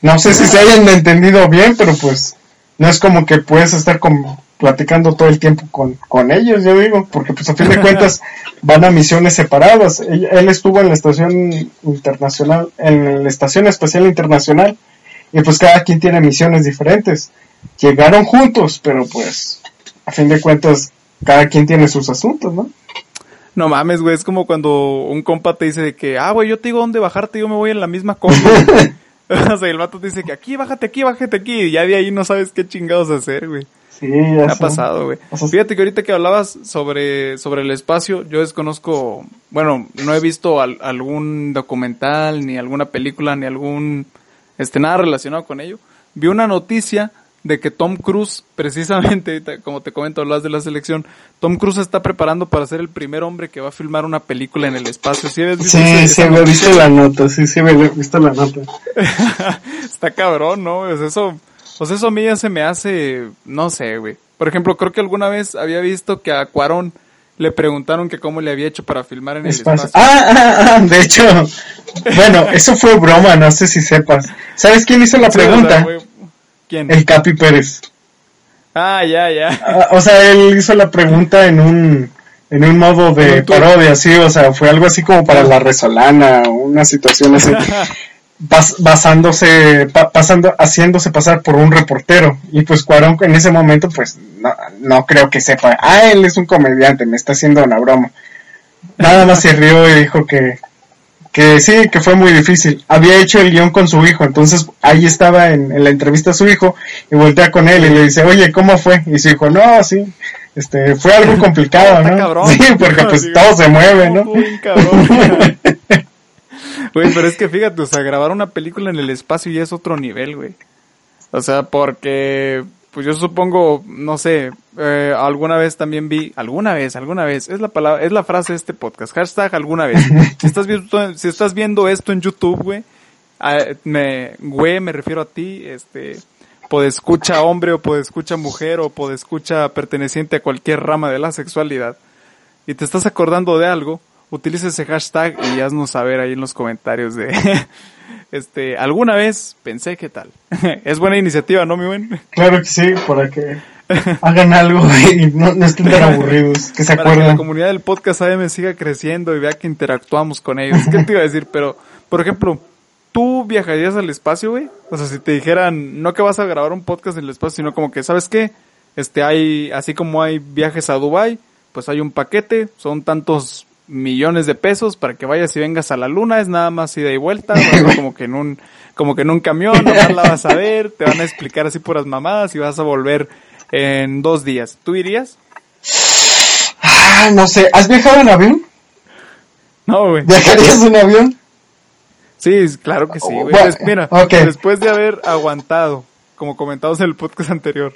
No sé si se hayan entendido bien, pero pues no es como que puedes estar con, platicando todo el tiempo con, con ellos, yo digo, porque pues a fin de cuentas van a misiones separadas. Él, él estuvo en la estación internacional, en la estación espacial internacional y pues cada quien tiene misiones diferentes. Llegaron juntos, pero pues a fin de cuentas cada quien tiene sus asuntos, ¿no? No mames, güey, es como cuando un compa te dice de que, ah, güey, yo te digo dónde bajarte, yo me voy en la misma cosa. o sea, el vato te dice que aquí, bájate aquí, bájate aquí, y ya de ahí no sabes qué chingados hacer, güey. Sí, ya ha pasado, güey. Fíjate que ahorita que hablabas sobre, sobre el espacio, yo desconozco, bueno, no he visto algún documental, ni alguna película, ni algún este, nada relacionado con ello. Vi una noticia de que Tom Cruise, precisamente, como te comento, hablas de la selección, Tom Cruise está preparando para ser el primer hombre que va a filmar una película en el espacio. ¿Sí, visto sí, sí, me visto la nota, sí, sí, me he visto la nota. está cabrón, ¿no? Pues eso, pues eso a mí ya se me hace, no sé, güey. Por ejemplo, creo que alguna vez había visto que a Cuarón le preguntaron que cómo le había hecho para filmar en el espacio. Ah, ah, ah, de hecho, bueno, eso fue broma, no sé si sepas. ¿Sabes quién hizo la pregunta? ¿Quién? El Capi Pérez. Ah, ya, ya. Ah, o sea, él hizo la pregunta en un en un modo de parodia, sí, o sea, fue algo así como para la resolana, una situación así. basándose, pasando, haciéndose pasar por un reportero. Y pues Cuarón en ese momento, pues no, no creo que sepa, ah, él es un comediante, me está haciendo una broma. Nada más se rió y dijo que, que sí, que fue muy difícil. Había hecho el guion con su hijo, entonces ahí estaba en, la entrevista a su hijo y voltea con él y le dice, oye, ¿cómo fue? Y su hijo, no, sí, este, fue algo complicado, ¿no? Sí, porque pues todo se mueve, ¿no? Güey, pero es que fíjate, o sea, grabar una película en el espacio ya es otro nivel, güey. O sea, porque, pues yo supongo, no sé, eh, alguna vez también vi, alguna vez, alguna vez, es la palabra, es la frase de este podcast, hashtag alguna vez. Si estás viendo, si estás viendo esto en YouTube, güey, me, güey, me refiero a ti, este, escucha hombre o escucha mujer o escucha perteneciente a cualquier rama de la sexualidad y te estás acordando de algo, utiliza ese hashtag y haznos saber ahí en los comentarios de este alguna vez pensé que tal. es buena iniciativa, ¿no, mi buen? Claro que sí, para que hagan algo y no, estén tan aburridos, que se para que la comunidad del podcast AM siga creciendo y vea que interactuamos con ellos. ¿Qué te iba a decir? Pero, por ejemplo, ¿tú viajarías al espacio, güey? O sea, si te dijeran, no que vas a grabar un podcast en el espacio, sino como que, ¿sabes qué? Este, hay, así como hay viajes a Dubai, pues hay un paquete, son tantos millones de pesos para que vayas y vengas a la luna, es nada más ida y vuelta, como que en un, como que en un camión, nomás la vas a ver, te van a explicar así puras mamadas y vas a volver en dos días. ¿Tú irías? Ah, no sé, ¿has viajado en avión? No, güey. ¿Viajarías en avión? Sí, claro que sí, güey. Bueno, mira, después de haber aguantado, como comentamos en el podcast anterior,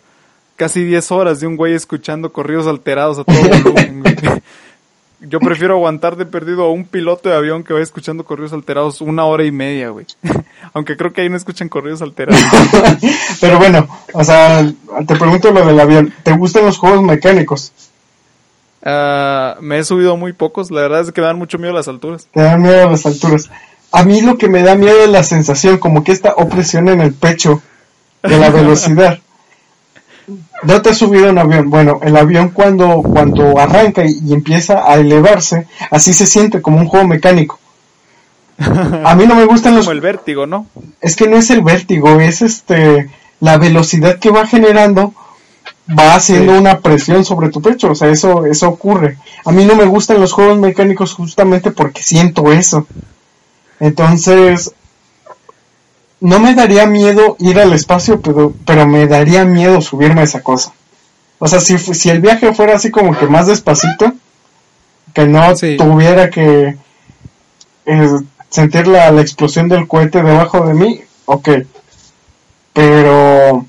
casi 10 horas de un güey escuchando corridos alterados a todo volumen, güey. Yo prefiero aguantar de perdido a un piloto de avión que vaya escuchando corridos alterados una hora y media, güey. Aunque creo que ahí no escuchan corridos alterados. Pero bueno, o sea, te pregunto lo del avión. ¿Te gustan los juegos mecánicos? Ah, me he subido muy pocos, la verdad es que me dan mucho miedo las alturas. Te dan miedo a las alturas. A mí lo que me da miedo es la sensación, como que esta opresión en el pecho de la velocidad. ¿No te has subido un avión? Bueno, el avión cuando, cuando arranca y, y empieza a elevarse, así se siente como un juego mecánico. A mí no me gustan los... Como el vértigo, ¿no? Es que no es el vértigo, es este la velocidad que va generando va haciendo Sí. una presión sobre tu pecho, o sea, eso eso ocurre. A mí no me gustan los juegos mecánicos justamente porque siento eso. Entonces no me daría miedo ir al espacio, pero pero me daría miedo subirme a esa cosa. O sea, si si el viaje fuera así como que más despacito, que no Sí. tuviera que eh, sentir la, la explosión del cohete debajo de mí, ok. Pero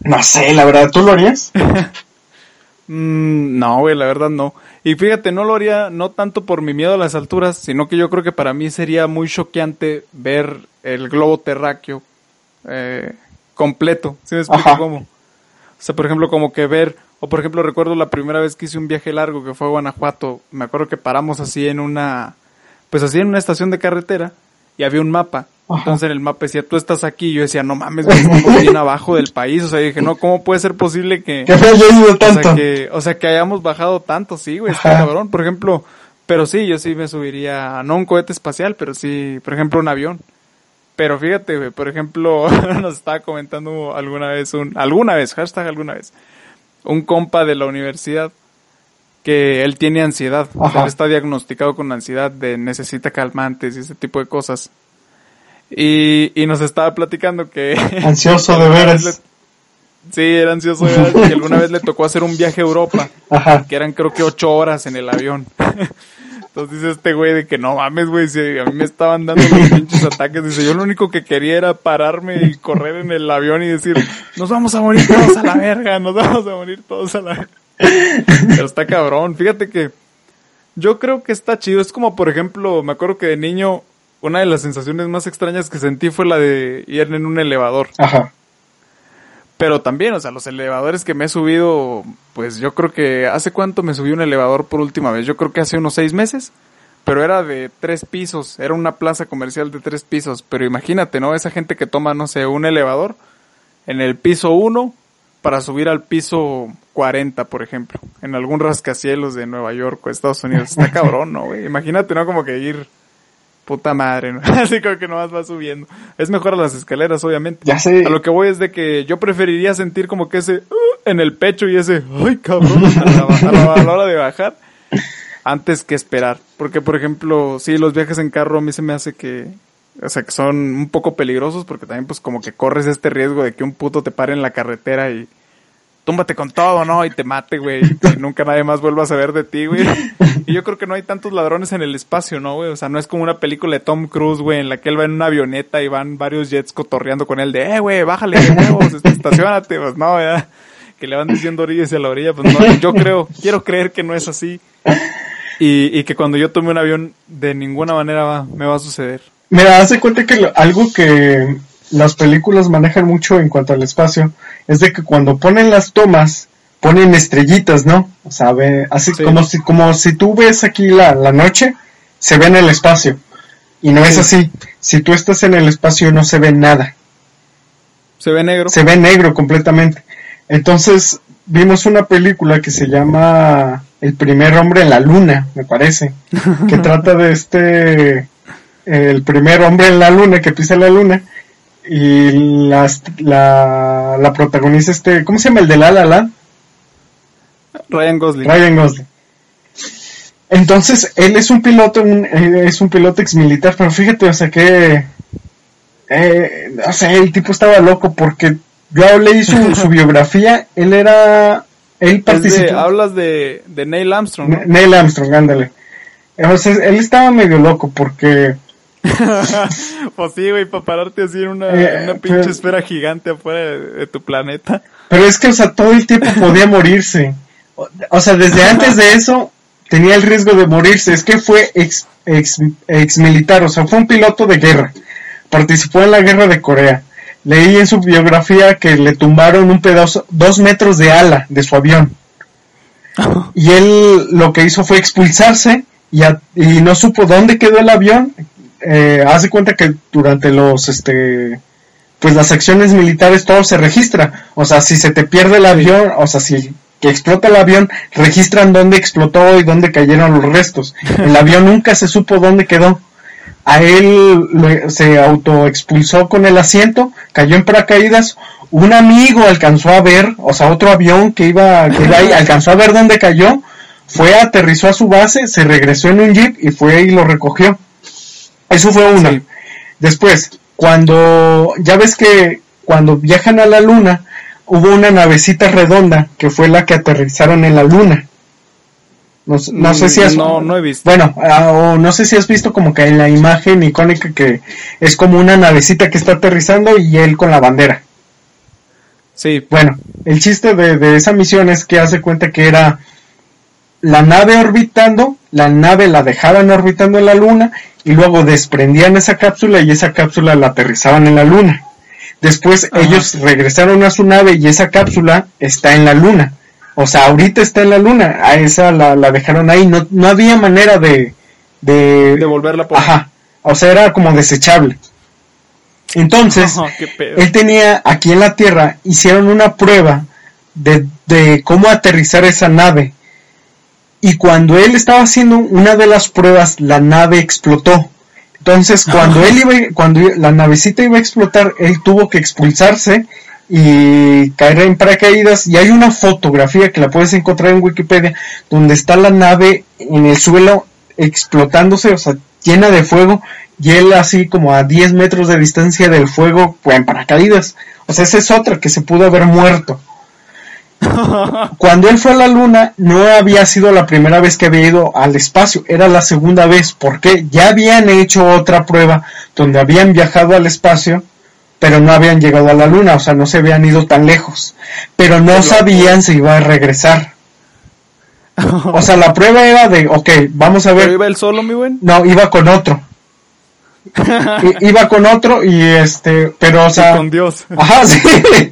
no sé, la verdad, ¿tú lo harías? Mm, no, güey, la verdad no. Y fíjate, no lo haría no tanto por mi miedo a las alturas, sino que yo creo que para mí sería muy choqueante ver el globo terráqueo eh, completo. ¿Sí me explico Ajá. cómo? O sea, por ejemplo, como que ver, o por ejemplo, recuerdo la primera vez que hice un viaje largo que fue a Guanajuato, me acuerdo que paramos así en una, pues así en una estación de carretera y había un mapa. Ajá. Entonces en el mapa decía, tú estás aquí. Y yo decía, no mames, estamos bien abajo del país. O sea, dije, no, ¿cómo puede ser posible que, Que haya ido o tanto. sea, que, o sea, que hayamos bajado tanto, sí, güey, está cabrón. Por ejemplo, pero sí, yo sí me subiría, no un cohete espacial, pero sí, por ejemplo, un avión. Pero fíjate, güey, por ejemplo, nos estaba comentando alguna vez un, alguna vez, hashtag alguna vez, un compa de la universidad que él tiene ansiedad, o sea, él está diagnosticado con ansiedad de necesita calmantes y ese tipo de cosas. Y, y nos estaba platicando que... Ansioso de veras. Sí, era ansioso de veras, que alguna vez le tocó hacer un viaje a Europa Ajá. que eran creo que ocho horas en el avión. Entonces dice este güey de que no mames, güey, si a mí me estaban dando los pinches ataques. Dice, yo lo único que quería era pararme y correr en el avión y decir, nos vamos a morir todos a la verga, nos vamos a morir todos a la verga. Pero está cabrón, fíjate que yo creo que está chido. Es como, por ejemplo, me acuerdo que de niño una de las sensaciones más extrañas que sentí fue la de ir en un elevador. Ajá. Pero también, o sea, los elevadores que me he subido, pues yo creo que hace cuánto me subí un elevador por última vez. Yo creo que hace unos seis meses. Pero era de tres pisos, era una plaza comercial de tres pisos. Pero imagínate, ¿no? Esa gente que toma, no sé, un elevador en el piso uno para subir al piso 40, por ejemplo. En algún rascacielos de Nueva York o Estados Unidos. Está cabrón, ¿no, güey? Imagínate, ¿no? Como que ir puta madre, ¿no? Así como que nomás va subiendo. Es mejor a las escaleras, obviamente. Ya sé. A lo que voy es de que yo preferiría sentir como que ese uh, en el pecho y ese, ay cabrón, a la, a la- hora de bajar, antes que esperar. Porque, por ejemplo, sí, los viajes en carro a mí se me hace que, o sea, que son un poco peligrosos porque también pues como que corres este riesgo de que un puto te pare en la carretera y túmbate con todo, ¿no? Y te mate, güey. Y nunca nadie más vuelva a saber de ti, güey. Y yo creo que no hay tantos ladrones en el espacio, ¿no, güey? O sea, no es como una película de Tom Cruise, güey, en la que él va en una avioneta y van varios jets cotorreando con él de, eh, güey, bájale de huevos, este, estacionate. Pues no, ya. Que le van diciendo orillas y a la orilla, pues no. Yo creo, quiero creer que no es así. Y, y que cuando yo tome un avión, de ninguna manera va, me va a suceder. Mira, haz de cuenta que lo- algo que las películas manejan mucho en cuanto al espacio es de que cuando ponen las tomas ponen estrellitas, ¿no? O sea, ve, así Sí. como si como si tú ves aquí la, la noche, se ve en el espacio. Y no es Sí. así. Si tú estás en el espacio no se ve nada. Se ve negro. Se ve negro completamente. Entonces, vimos una película que se llama El primer hombre en la luna, me parece, que trata de este el primer hombre en la luna que pisa la luna y las, la, la protagoniza este, ¿cómo se llama el de La La Land? Ryan Gosling. Ryan Gosling. Entonces, él es un piloto, un- es un piloto ex militar, pero fíjate, o sea que, eh, o sea, el tipo estaba loco porque yo leí su, su biografía, él era, él de- participó, hablas de, de Neil Armstrong, ¿no? Neil Armstrong, ándale. O sea, él estaba medio loco porque, pues sí, güey, para pararte así en una, Eh, una pinche pero- esfera gigante afuera de, de tu planeta. pero es que, o sea, todo el tiempo podía morirse. O, sea, desde antes de eso tenía el riesgo de morirse. Es que fue ex, ex, ex militar, o sea, fue un piloto de guerra. Participó en la guerra de Corea. Leí en su biografía que le tumbaron un pedazo, dos metros de ala de su avión. Y él lo que hizo fue expulsarse y, a- y no supo dónde quedó el avión. Eh, hace cuenta que durante los, este, pues las acciones militares todo se registra. O sea, si se te pierde el avión, o sea, si que explota el avión, registran dónde explotó y dónde cayeron los restos. El avión nunca se supo dónde quedó. A él lo- se autoexpulsó con el asiento, cayó en paracaídas. Un amigo alcanzó a ver, o sea, otro avión que iba, que iba ahí, alcanzó a ver dónde cayó, fue, aterrizó a su base, se regresó en un jeep y fue y lo recogió. Eso fue una. Después, cuando, ya ves que cuando viajan a la luna, hubo una navecita redonda que fue la que aterrizaron en la luna. No, sé si has... No, no he visto. Bueno, ah, o no sé si has visto como que en la imagen icónica que es como una navecita que está aterrizando y él con la bandera. Sí, Bueno, el chiste de, de esa misión es que hace cuenta que era la nave orbitando, la nave la dejaban orbitando en la luna y luego desprendían esa cápsula y esa cápsula la aterrizaban en la luna. Después Ajá. ellos regresaron a su nave y esa cápsula está en la luna. O sea, ahorita está en la luna, a esa la, la dejaron ahí, no, no había manera de... de devolverla por... Ajá, o sea, era como desechable. Entonces, él tenía aquí en la Tierra, hicieron una prueba de, de cómo aterrizar esa nave. Y cuando él estaba haciendo una de las pruebas, la nave explotó. Entonces, cuando él iba, cuando la navecita iba a explotar, él tuvo que expulsarse y caer en paracaídas. Y hay una fotografía que la puedes encontrar en Wikipedia, donde está la nave en el suelo explotándose, o sea, llena de fuego, y él así como a 10 metros de distancia del fuego, pues en paracaídas. O sea, esa es otra que se pudo haber muerto. Cuando él fue a la luna, no había sido la primera vez que había ido al espacio, era la segunda vez, porque ya habían hecho otra prueba donde habían viajado al espacio, pero no habían llegado a la luna, o sea, no se habían ido tan lejos, pero no sabían si iba a regresar. O sea, la prueba era de, ok, vamos a ¿Pero ver, iba él solo, mi buen? no, iba con otro. I- iba con otro y este, pero o sea, con Dios. ajá, sí.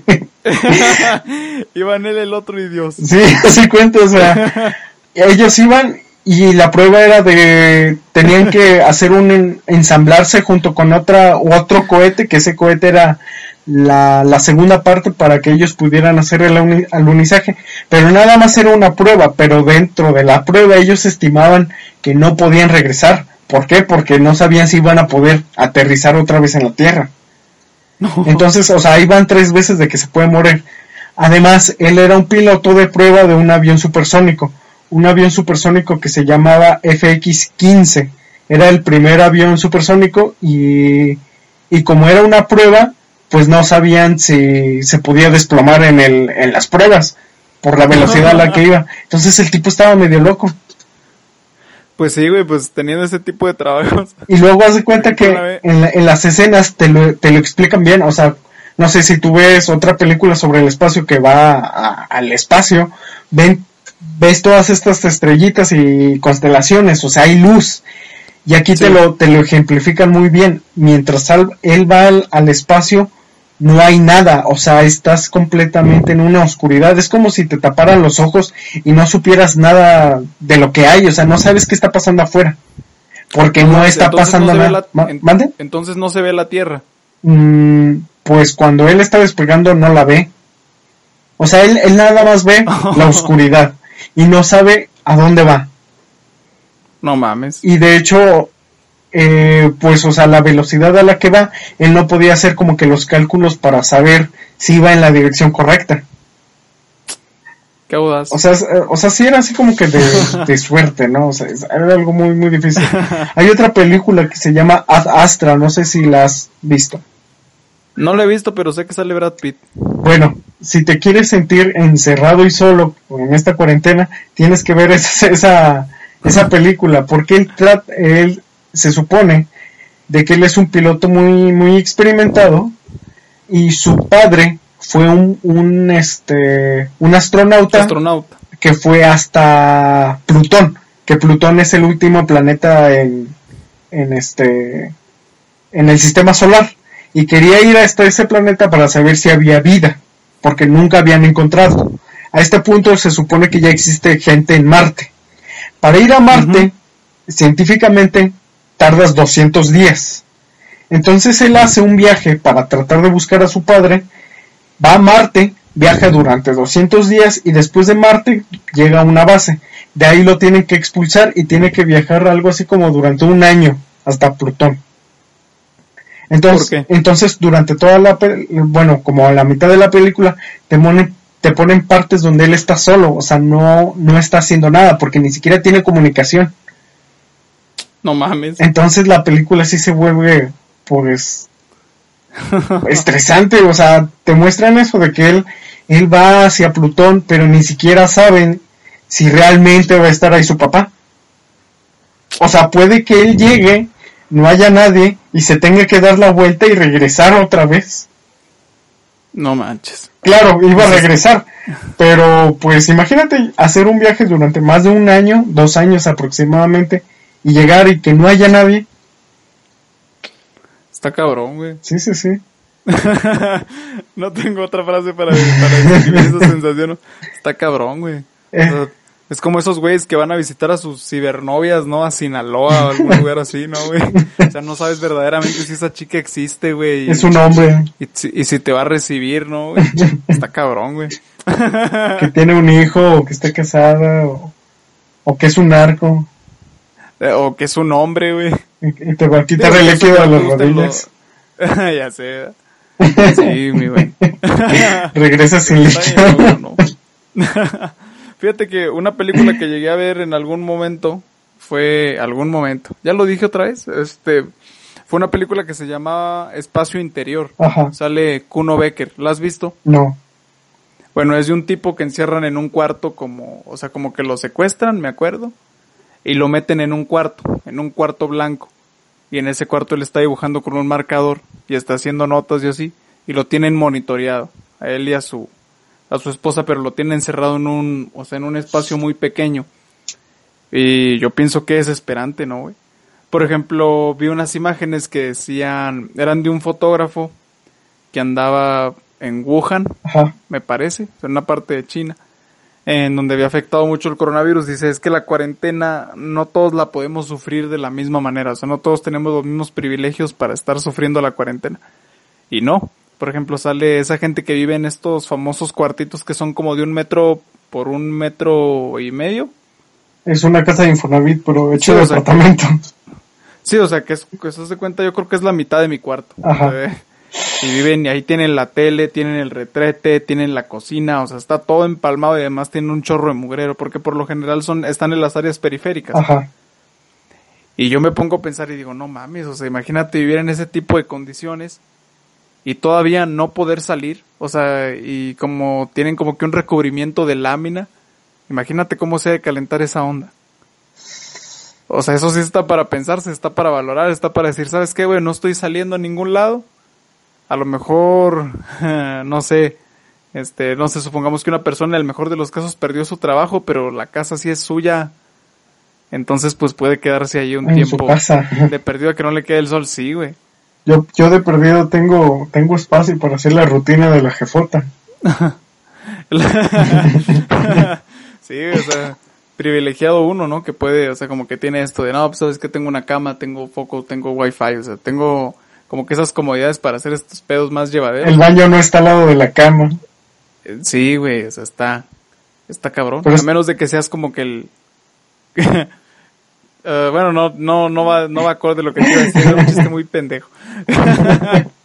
Iban él, el otro y Dios. Sí, así cuenta, o sea, ellos iban y la prueba era de, tenían que hacer un en- ensamblarse junto con otra, otro cohete, que ese cohete era la, la segunda parte para que ellos pudieran hacer el aluni- alunizaje, pero nada más era una prueba, pero dentro de la prueba ellos estimaban que no podían regresar. ¿Por qué? Porque no sabían si iban a poder aterrizar otra vez en la Tierra. Entonces, o sea, ahí van tres veces de que se puede morir. Además, él era un piloto de prueba de un avión supersónico, un avión supersónico que se llamaba FX-15. Era el primer avión supersónico y, y como era una prueba, pues no sabían si se podía desplomar en, el, en las pruebas por la velocidad a la que iba. Entonces el tipo estaba medio loco. Pues sí, güey, pues teniendo ese tipo de trabajos. Y luego haz de cuenta que en, la- en las escenas te lo, te lo explican bien, o sea, no sé si tú ves otra película sobre el espacio que va a- al espacio, ven, ves todas estas estrellitas y constelaciones, o sea, hay luz. Y aquí te lo, te lo ejemplifican muy bien. Mientras él va al, al espacio, no hay nada, o sea, estás completamente en una oscuridad. Es como si te taparan los ojos y no supieras nada de lo que hay, o sea, no sabes qué está pasando afuera. Porque no está pasando nada. la- Ma- en- ¿Mande? Entonces no se ve la Tierra. Mm, pues cuando él está despegando no la ve. O sea, él, él nada más ve la oscuridad y no sabe a dónde va. No mames. Y de hecho, eh, pues, o sea, la velocidad a la que va, él no podía hacer como que los cálculos para saber si iba en la dirección correcta. Qué audaz. O sea, o sea, sí era así como que de, de suerte, ¿no? O sea, era algo muy, muy difícil. Hay otra película que se llama Ad Astra, no sé si la has visto. No la he visto, pero sé que sale Brad Pitt. Bueno, si te quieres sentir encerrado y solo en esta cuarentena, tienes que ver esa, esa, esa película, porque él, él se supone de que él es un piloto muy, muy experimentado y su padre fue un, un, este, un astronauta, astronauta que fue hasta Plutón, que Plutón es el último planeta en, en este, en el sistema solar y quería ir hasta ese planeta para saber si había vida, porque nunca habían encontrado. A este punto se supone que ya existe gente en Marte. Para ir a Marte, científicamente, tardas 200 días. Entonces él hace un viaje para tratar de buscar a su padre, va a Marte, viaja durante 200 días y después de Marte llega a una base. De ahí lo tienen que expulsar y tiene que viajar algo así como durante un año hasta Plutón. Entonces, entonces durante toda la, bueno, como a la mitad de la película, te ponen, te ponen partes donde él está solo, o sea, no, no está haciendo nada, porque ni siquiera tiene comunicación. No mames. Entonces la película sí se vuelve, pues, estresante, o sea, te muestran eso de que él, él va hacia Plutón, pero ni siquiera saben si realmente va a estar ahí su papá. O sea, puede que él llegue no haya nadie y se tenga que dar la vuelta y regresar otra vez. No manches. Claro, iba a regresar. Pero pues imagínate hacer un viaje durante más de un año, dos años aproximadamente, y llegar y que no haya nadie. Está cabrón, güey. Sí, sí, sí. no tengo otra frase para, para describir esa sensación. Está cabrón, güey. Eh. Es como esos güeyes que van a visitar a sus cibernovias, ¿no? A Sinaloa o algún lugar así, ¿no, güey? O sea, no sabes verdaderamente si esa chica existe, güey. Es un hombre. Y, si te va a recibir, ¿no? Güey? Está cabrón, güey. Que tiene un hijo, o que está casada, o, que es un narco. Eh, o que es un hombre, güey. Y te va a quitar el líquido de las rodillas. ya sé. Sí, mi güey. Regresa sin líquido. Fíjate que una película que llegué a ver en algún momento fue algún momento. Ya lo dije otra vez. Este fue una película que se llamaba Espacio Interior. Ajá. Sale Kuno Becker. ¿La has visto? No. Bueno, es de un tipo que encierran en un cuarto como, o sea, como que lo secuestran, me acuerdo, y lo meten en un cuarto, en un cuarto blanco. Y en ese cuarto él está dibujando con un marcador y está haciendo notas y así, y lo tienen monitoreado, a él y a su, a su esposa, pero lo tiene encerrado en un, o sea, en un espacio muy pequeño. Y yo pienso que es esperante, ¿no, güey? Por ejemplo, vi unas imágenes que decían, eran de un fotógrafo que andaba en Wuhan, me parece, en una parte de China, en donde había afectado mucho el coronavirus. Dice, es que la cuarentena no todos la podemos sufrir de la misma manera, o sea, no todos tenemos los mismos privilegios para estar sufriendo la cuarentena. Y no, por ejemplo, sale esa gente que vive en estos famosos cuartitos que son como de un metro por un metro y medio. Es una casa de Infonavit, pero hecho de apartamento. sí, o sea, que, es, que se cuenta, yo creo que es la mitad de mi cuarto. Y viven, y ahí tienen la tele, tienen el retrete, tienen la cocina, o sea, está todo empalmado y además tienen un chorro de mugrero, porque por lo general son, están en las áreas periféricas. Ajá. Y yo me pongo a pensar y digo, no mames, o sea, imagínate vivir en ese tipo de condiciones y todavía no poder salir, o sea, y como tienen como que un recubrimiento de lámina, imagínate cómo se debe calentar esa onda. O sea, eso sí está para pensarse, está para valorar, está para decir, ¿sabes qué, güey? No estoy saliendo a ningún lado. A lo mejor, no sé, este, no sé, supongamos que una persona en el mejor de los casos perdió su trabajo, pero la casa sí es suya. Entonces, pues puede quedarse ahí un tiempo de perdido a que no le quede el sol, sí, güey. Yo, yo de perdido tengo, tengo espacio para hacer la rutina de la jefota. sí, o sea, privilegiado uno, ¿no? Que puede, o sea, como que tiene esto de, no, pues sabes que tengo una cama, tengo foco, tengo wifi, o sea, tengo como que esas comodidades para hacer estos pedos más llevaderos. El baño no está al lado de la cama. Eh, sí, güey, o sea, está, está cabrón. a menos de que seas como que el... Uh, bueno, no, no, no va, no va acorde lo que quiero decir, es un chiste muy pendejo.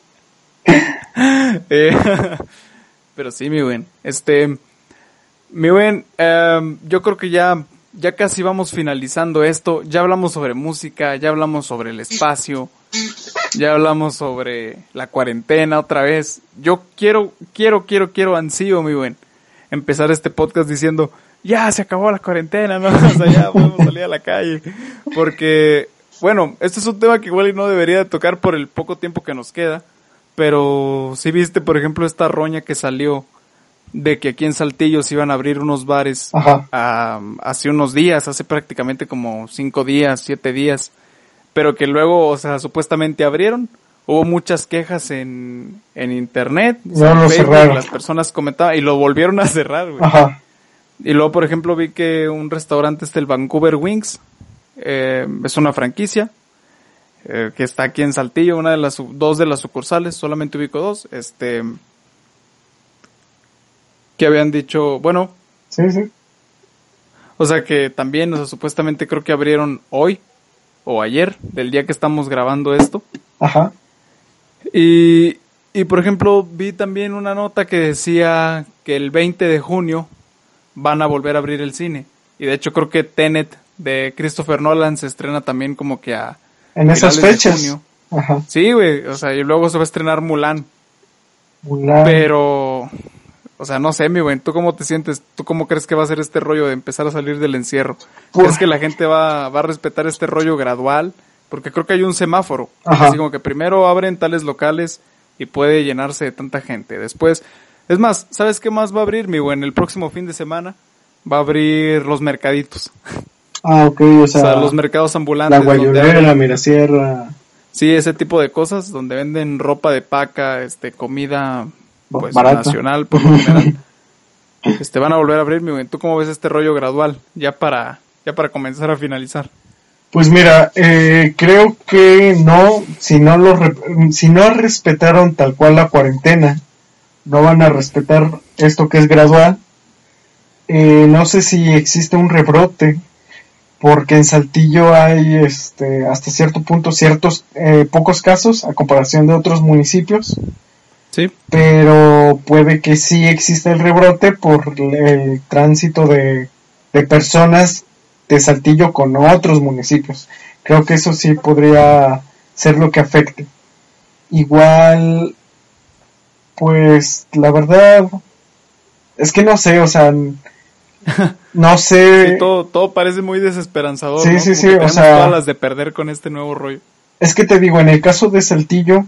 eh, pero sí, mi buen. Este, Mi buen, em, yo creo que ya, ya casi vamos finalizando esto. Ya hablamos sobre música, ya hablamos sobre el espacio, ya hablamos sobre la cuarentena otra vez. Yo quiero, quiero, quiero, quiero ansío, mi buen, empezar este podcast diciendo, ya se acabó la cuarentena, ¿no? O sea, ya podemos salir a la calle. Porque, bueno, este es un tema que igual no debería tocar por el poco tiempo que nos queda. Pero si viste, por ejemplo, esta roña que salió de que aquí en Saltillo se iban a abrir unos bares hace unos días, hace prácticamente como cinco días, siete días, pero que luego, o sea, supuestamente abrieron. Hubo muchas quejas en, en internet, no, las personas comentaban y lo volvieron a cerrar, güey. Y luego, por ejemplo, vi que un restaurante este, el Vancouver Wings, eh, es una franquicia, eh, que está aquí en Saltillo, una de las, dos de las sucursales, solamente ubico dos, este, que habían dicho, bueno. Sí, sí. O sea que también, o sea, supuestamente creo que abrieron hoy o ayer, del día que estamos grabando esto. Ajá. Y, y por ejemplo, vi también una nota que decía que el 20 de junio van a volver a abrir el cine. Y de hecho creo que Tenet de Christopher Nolan se estrena también como que a... En esas fechas. Ajá. Sí, güey, o sea, y luego se va a estrenar Mulan. Mulan. Pero, o sea, no sé, mi güey, ¿tú cómo te sientes? ¿Tú cómo crees que va a ser este rollo de empezar a salir del encierro? ¿Crees que la gente va, va a respetar este rollo gradual? Porque creo que hay un semáforo. Así como que primero abren tales locales y puede llenarse de tanta gente. Después, es más, ¿sabes qué más va a abrir, mi güey? En el próximo fin de semana va a abrir los mercaditos. Ah, ok, o sea, los mercados ambulantes. La Guayurera, la Mirasierra. Sí, ese tipo de cosas donde venden ropa de paca, este, comida pues, nacional por lo general. este, van a volver a abrir, mi ¿Tú cómo ves este rollo gradual? Ya para, ya para comenzar a finalizar. Pues mira, eh, creo que no, si no lo, si no respetaron tal cual la cuarentena, no van a respetar esto que es gradual. Eh, no sé si existe un rebrote, porque en Saltillo hay, este, hasta cierto punto ciertos eh, pocos casos a comparación de otros municipios. Sí. Pero puede que sí exista el rebrote por el tránsito de, personas de Saltillo con otros municipios. Creo que eso sí podría ser lo que afecte. Igual, pues la verdad es que no sé, o sea, no sé. todo, todo parece muy desesperanzador. Sí, sí, sí, o sea, todas las de perder con este nuevo rollo. Es que te digo, en el caso de Saltillo,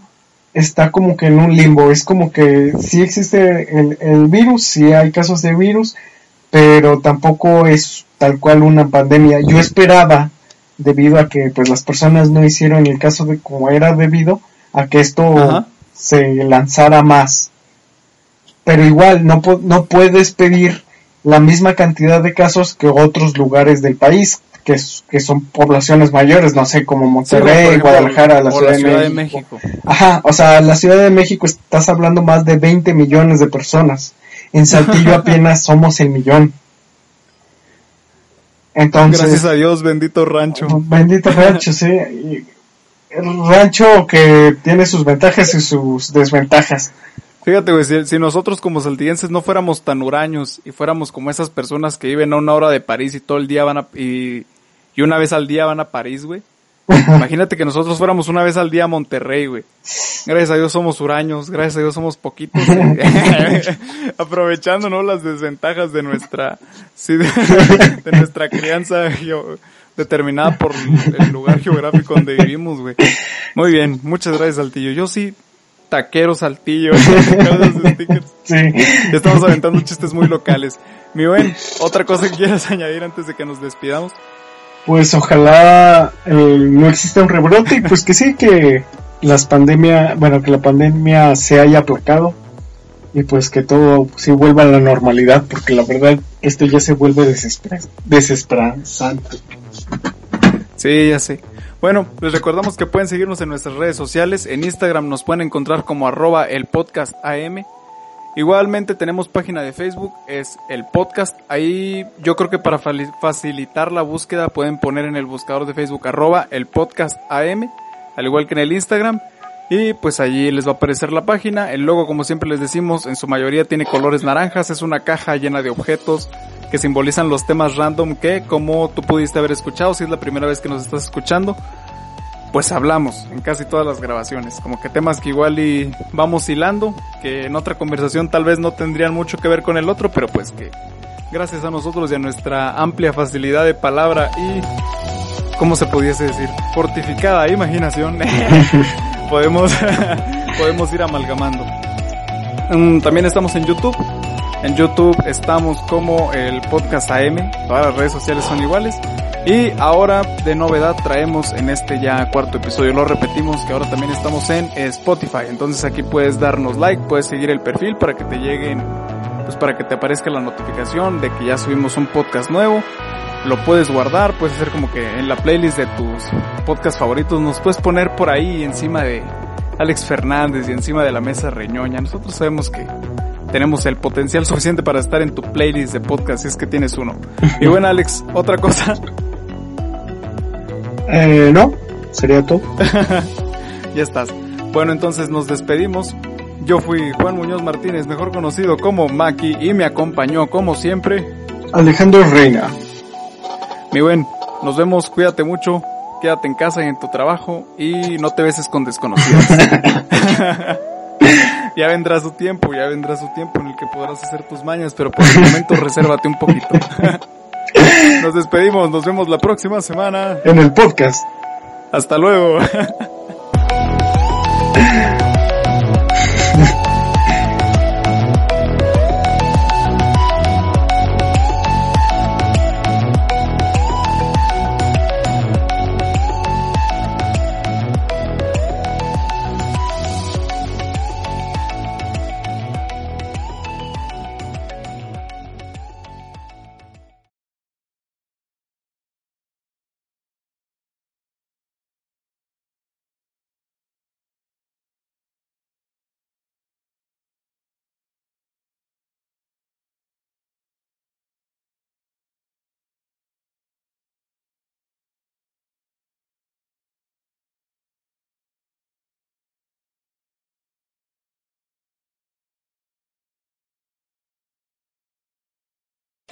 está como que en un limbo. Es como que sí existe el, el virus, sí hay casos de virus, pero tampoco es tal cual una pandemia. Yo esperaba, debido a que pues las personas no hicieron el caso de como era debido, a que esto se lanzara más. Pero igual, no, no puedes pedir la misma cantidad de casos que otros lugares del país que, que son poblaciones mayores, no sé, como Monterrey, Guadalajara, la, ciudad, de, México. Ajá, o sea, la Ciudad de México estás hablando más de 20 millones de personas. En Saltillo apenas somos el millón. Entonces, Gracias a Dios, bendito rancho. Bendito rancho, sí. el rancho que tiene sus ventajas y sus desventajas. Fíjate, güey, si, nosotros como saltillenses no fuéramos tan huraños y fuéramos como esas personas que viven a una hora de París y todo el día van a, y, y una vez al día van a París, güey. Imagínate que nosotros fuéramos una vez al día a Monterrey, güey. Gracias a Dios somos huraños, gracias a Dios somos poquitos. Aprovechando, ¿no? Las desventajas de nuestra, sí, de, nuestra crianza determinada por el lugar geográfico donde vivimos, güey. Muy bien, muchas gracias, Saltillo. Yo sí taquero saltillo. sí. estamos aventando chistes muy locales. Mi buen, ¿otra cosa que quieras añadir antes de que nos despidamos? Pues ojalá eh, no exista un rebrote y pues que sí, que las pandemia, bueno, que la pandemia se haya aplacado y pues que todo sí vuelva a la normalidad porque la verdad esto ya se vuelve desesperanzante. Sí, ya sé. Bueno, les recordamos que pueden seguirnos en nuestras redes sociales. En Instagram nos pueden encontrar como arroba el podcast AM. Igualmente tenemos página de Facebook, es el podcast. Ahí yo creo que para facilitar la búsqueda pueden poner en el buscador de Facebook arroba el podcast AM, al igual que en el Instagram. Y pues allí les va a aparecer la página. El logo, como siempre les decimos, en su mayoría tiene colores naranjas. Es una caja llena de objetos que simbolizan los temas random que, como tú pudiste haber escuchado, si es la primera vez que nos estás escuchando, pues hablamos en casi todas las grabaciones. Como que temas que igual y vamos hilando, que en otra conversación tal vez no tendrían mucho que ver con el otro, pero pues que gracias a nosotros y a nuestra amplia facilidad de palabra y, ¿cómo se pudiese decir? Fortificada imaginación, podemos, podemos ir amalgamando. Mm, también estamos en YouTube. En YouTube estamos como el podcast AM, todas las redes sociales son iguales. Y ahora de novedad traemos en este ya cuarto episodio, lo repetimos que ahora también estamos en Spotify, entonces aquí puedes darnos like, puedes seguir el perfil para que te lleguen, pues para que te aparezca la notificación de que ya subimos un podcast nuevo, lo puedes guardar, puedes hacer como que en la playlist de tus podcasts favoritos, nos puedes poner por ahí encima de Alex Fernández y encima de la mesa reñoña, nosotros sabemos que tenemos el potencial suficiente para estar en tu playlist de podcast si es que tienes uno. Y bueno Alex, otra cosa eh, no, sería todo. ya estás. Bueno, entonces nos despedimos. Yo fui Juan Muñoz Martínez, mejor conocido como Maki, y me acompañó, como siempre, Alejandro Reina. Mi buen, nos vemos, cuídate mucho, quédate en casa y en tu trabajo, y no te beses con desconocidos. ya vendrá su tiempo, ya vendrá su tiempo en el que podrás hacer tus mañas, pero por el momento resérvate un poquito. Nos despedimos, nos vemos la próxima semana. En el podcast. Hasta luego.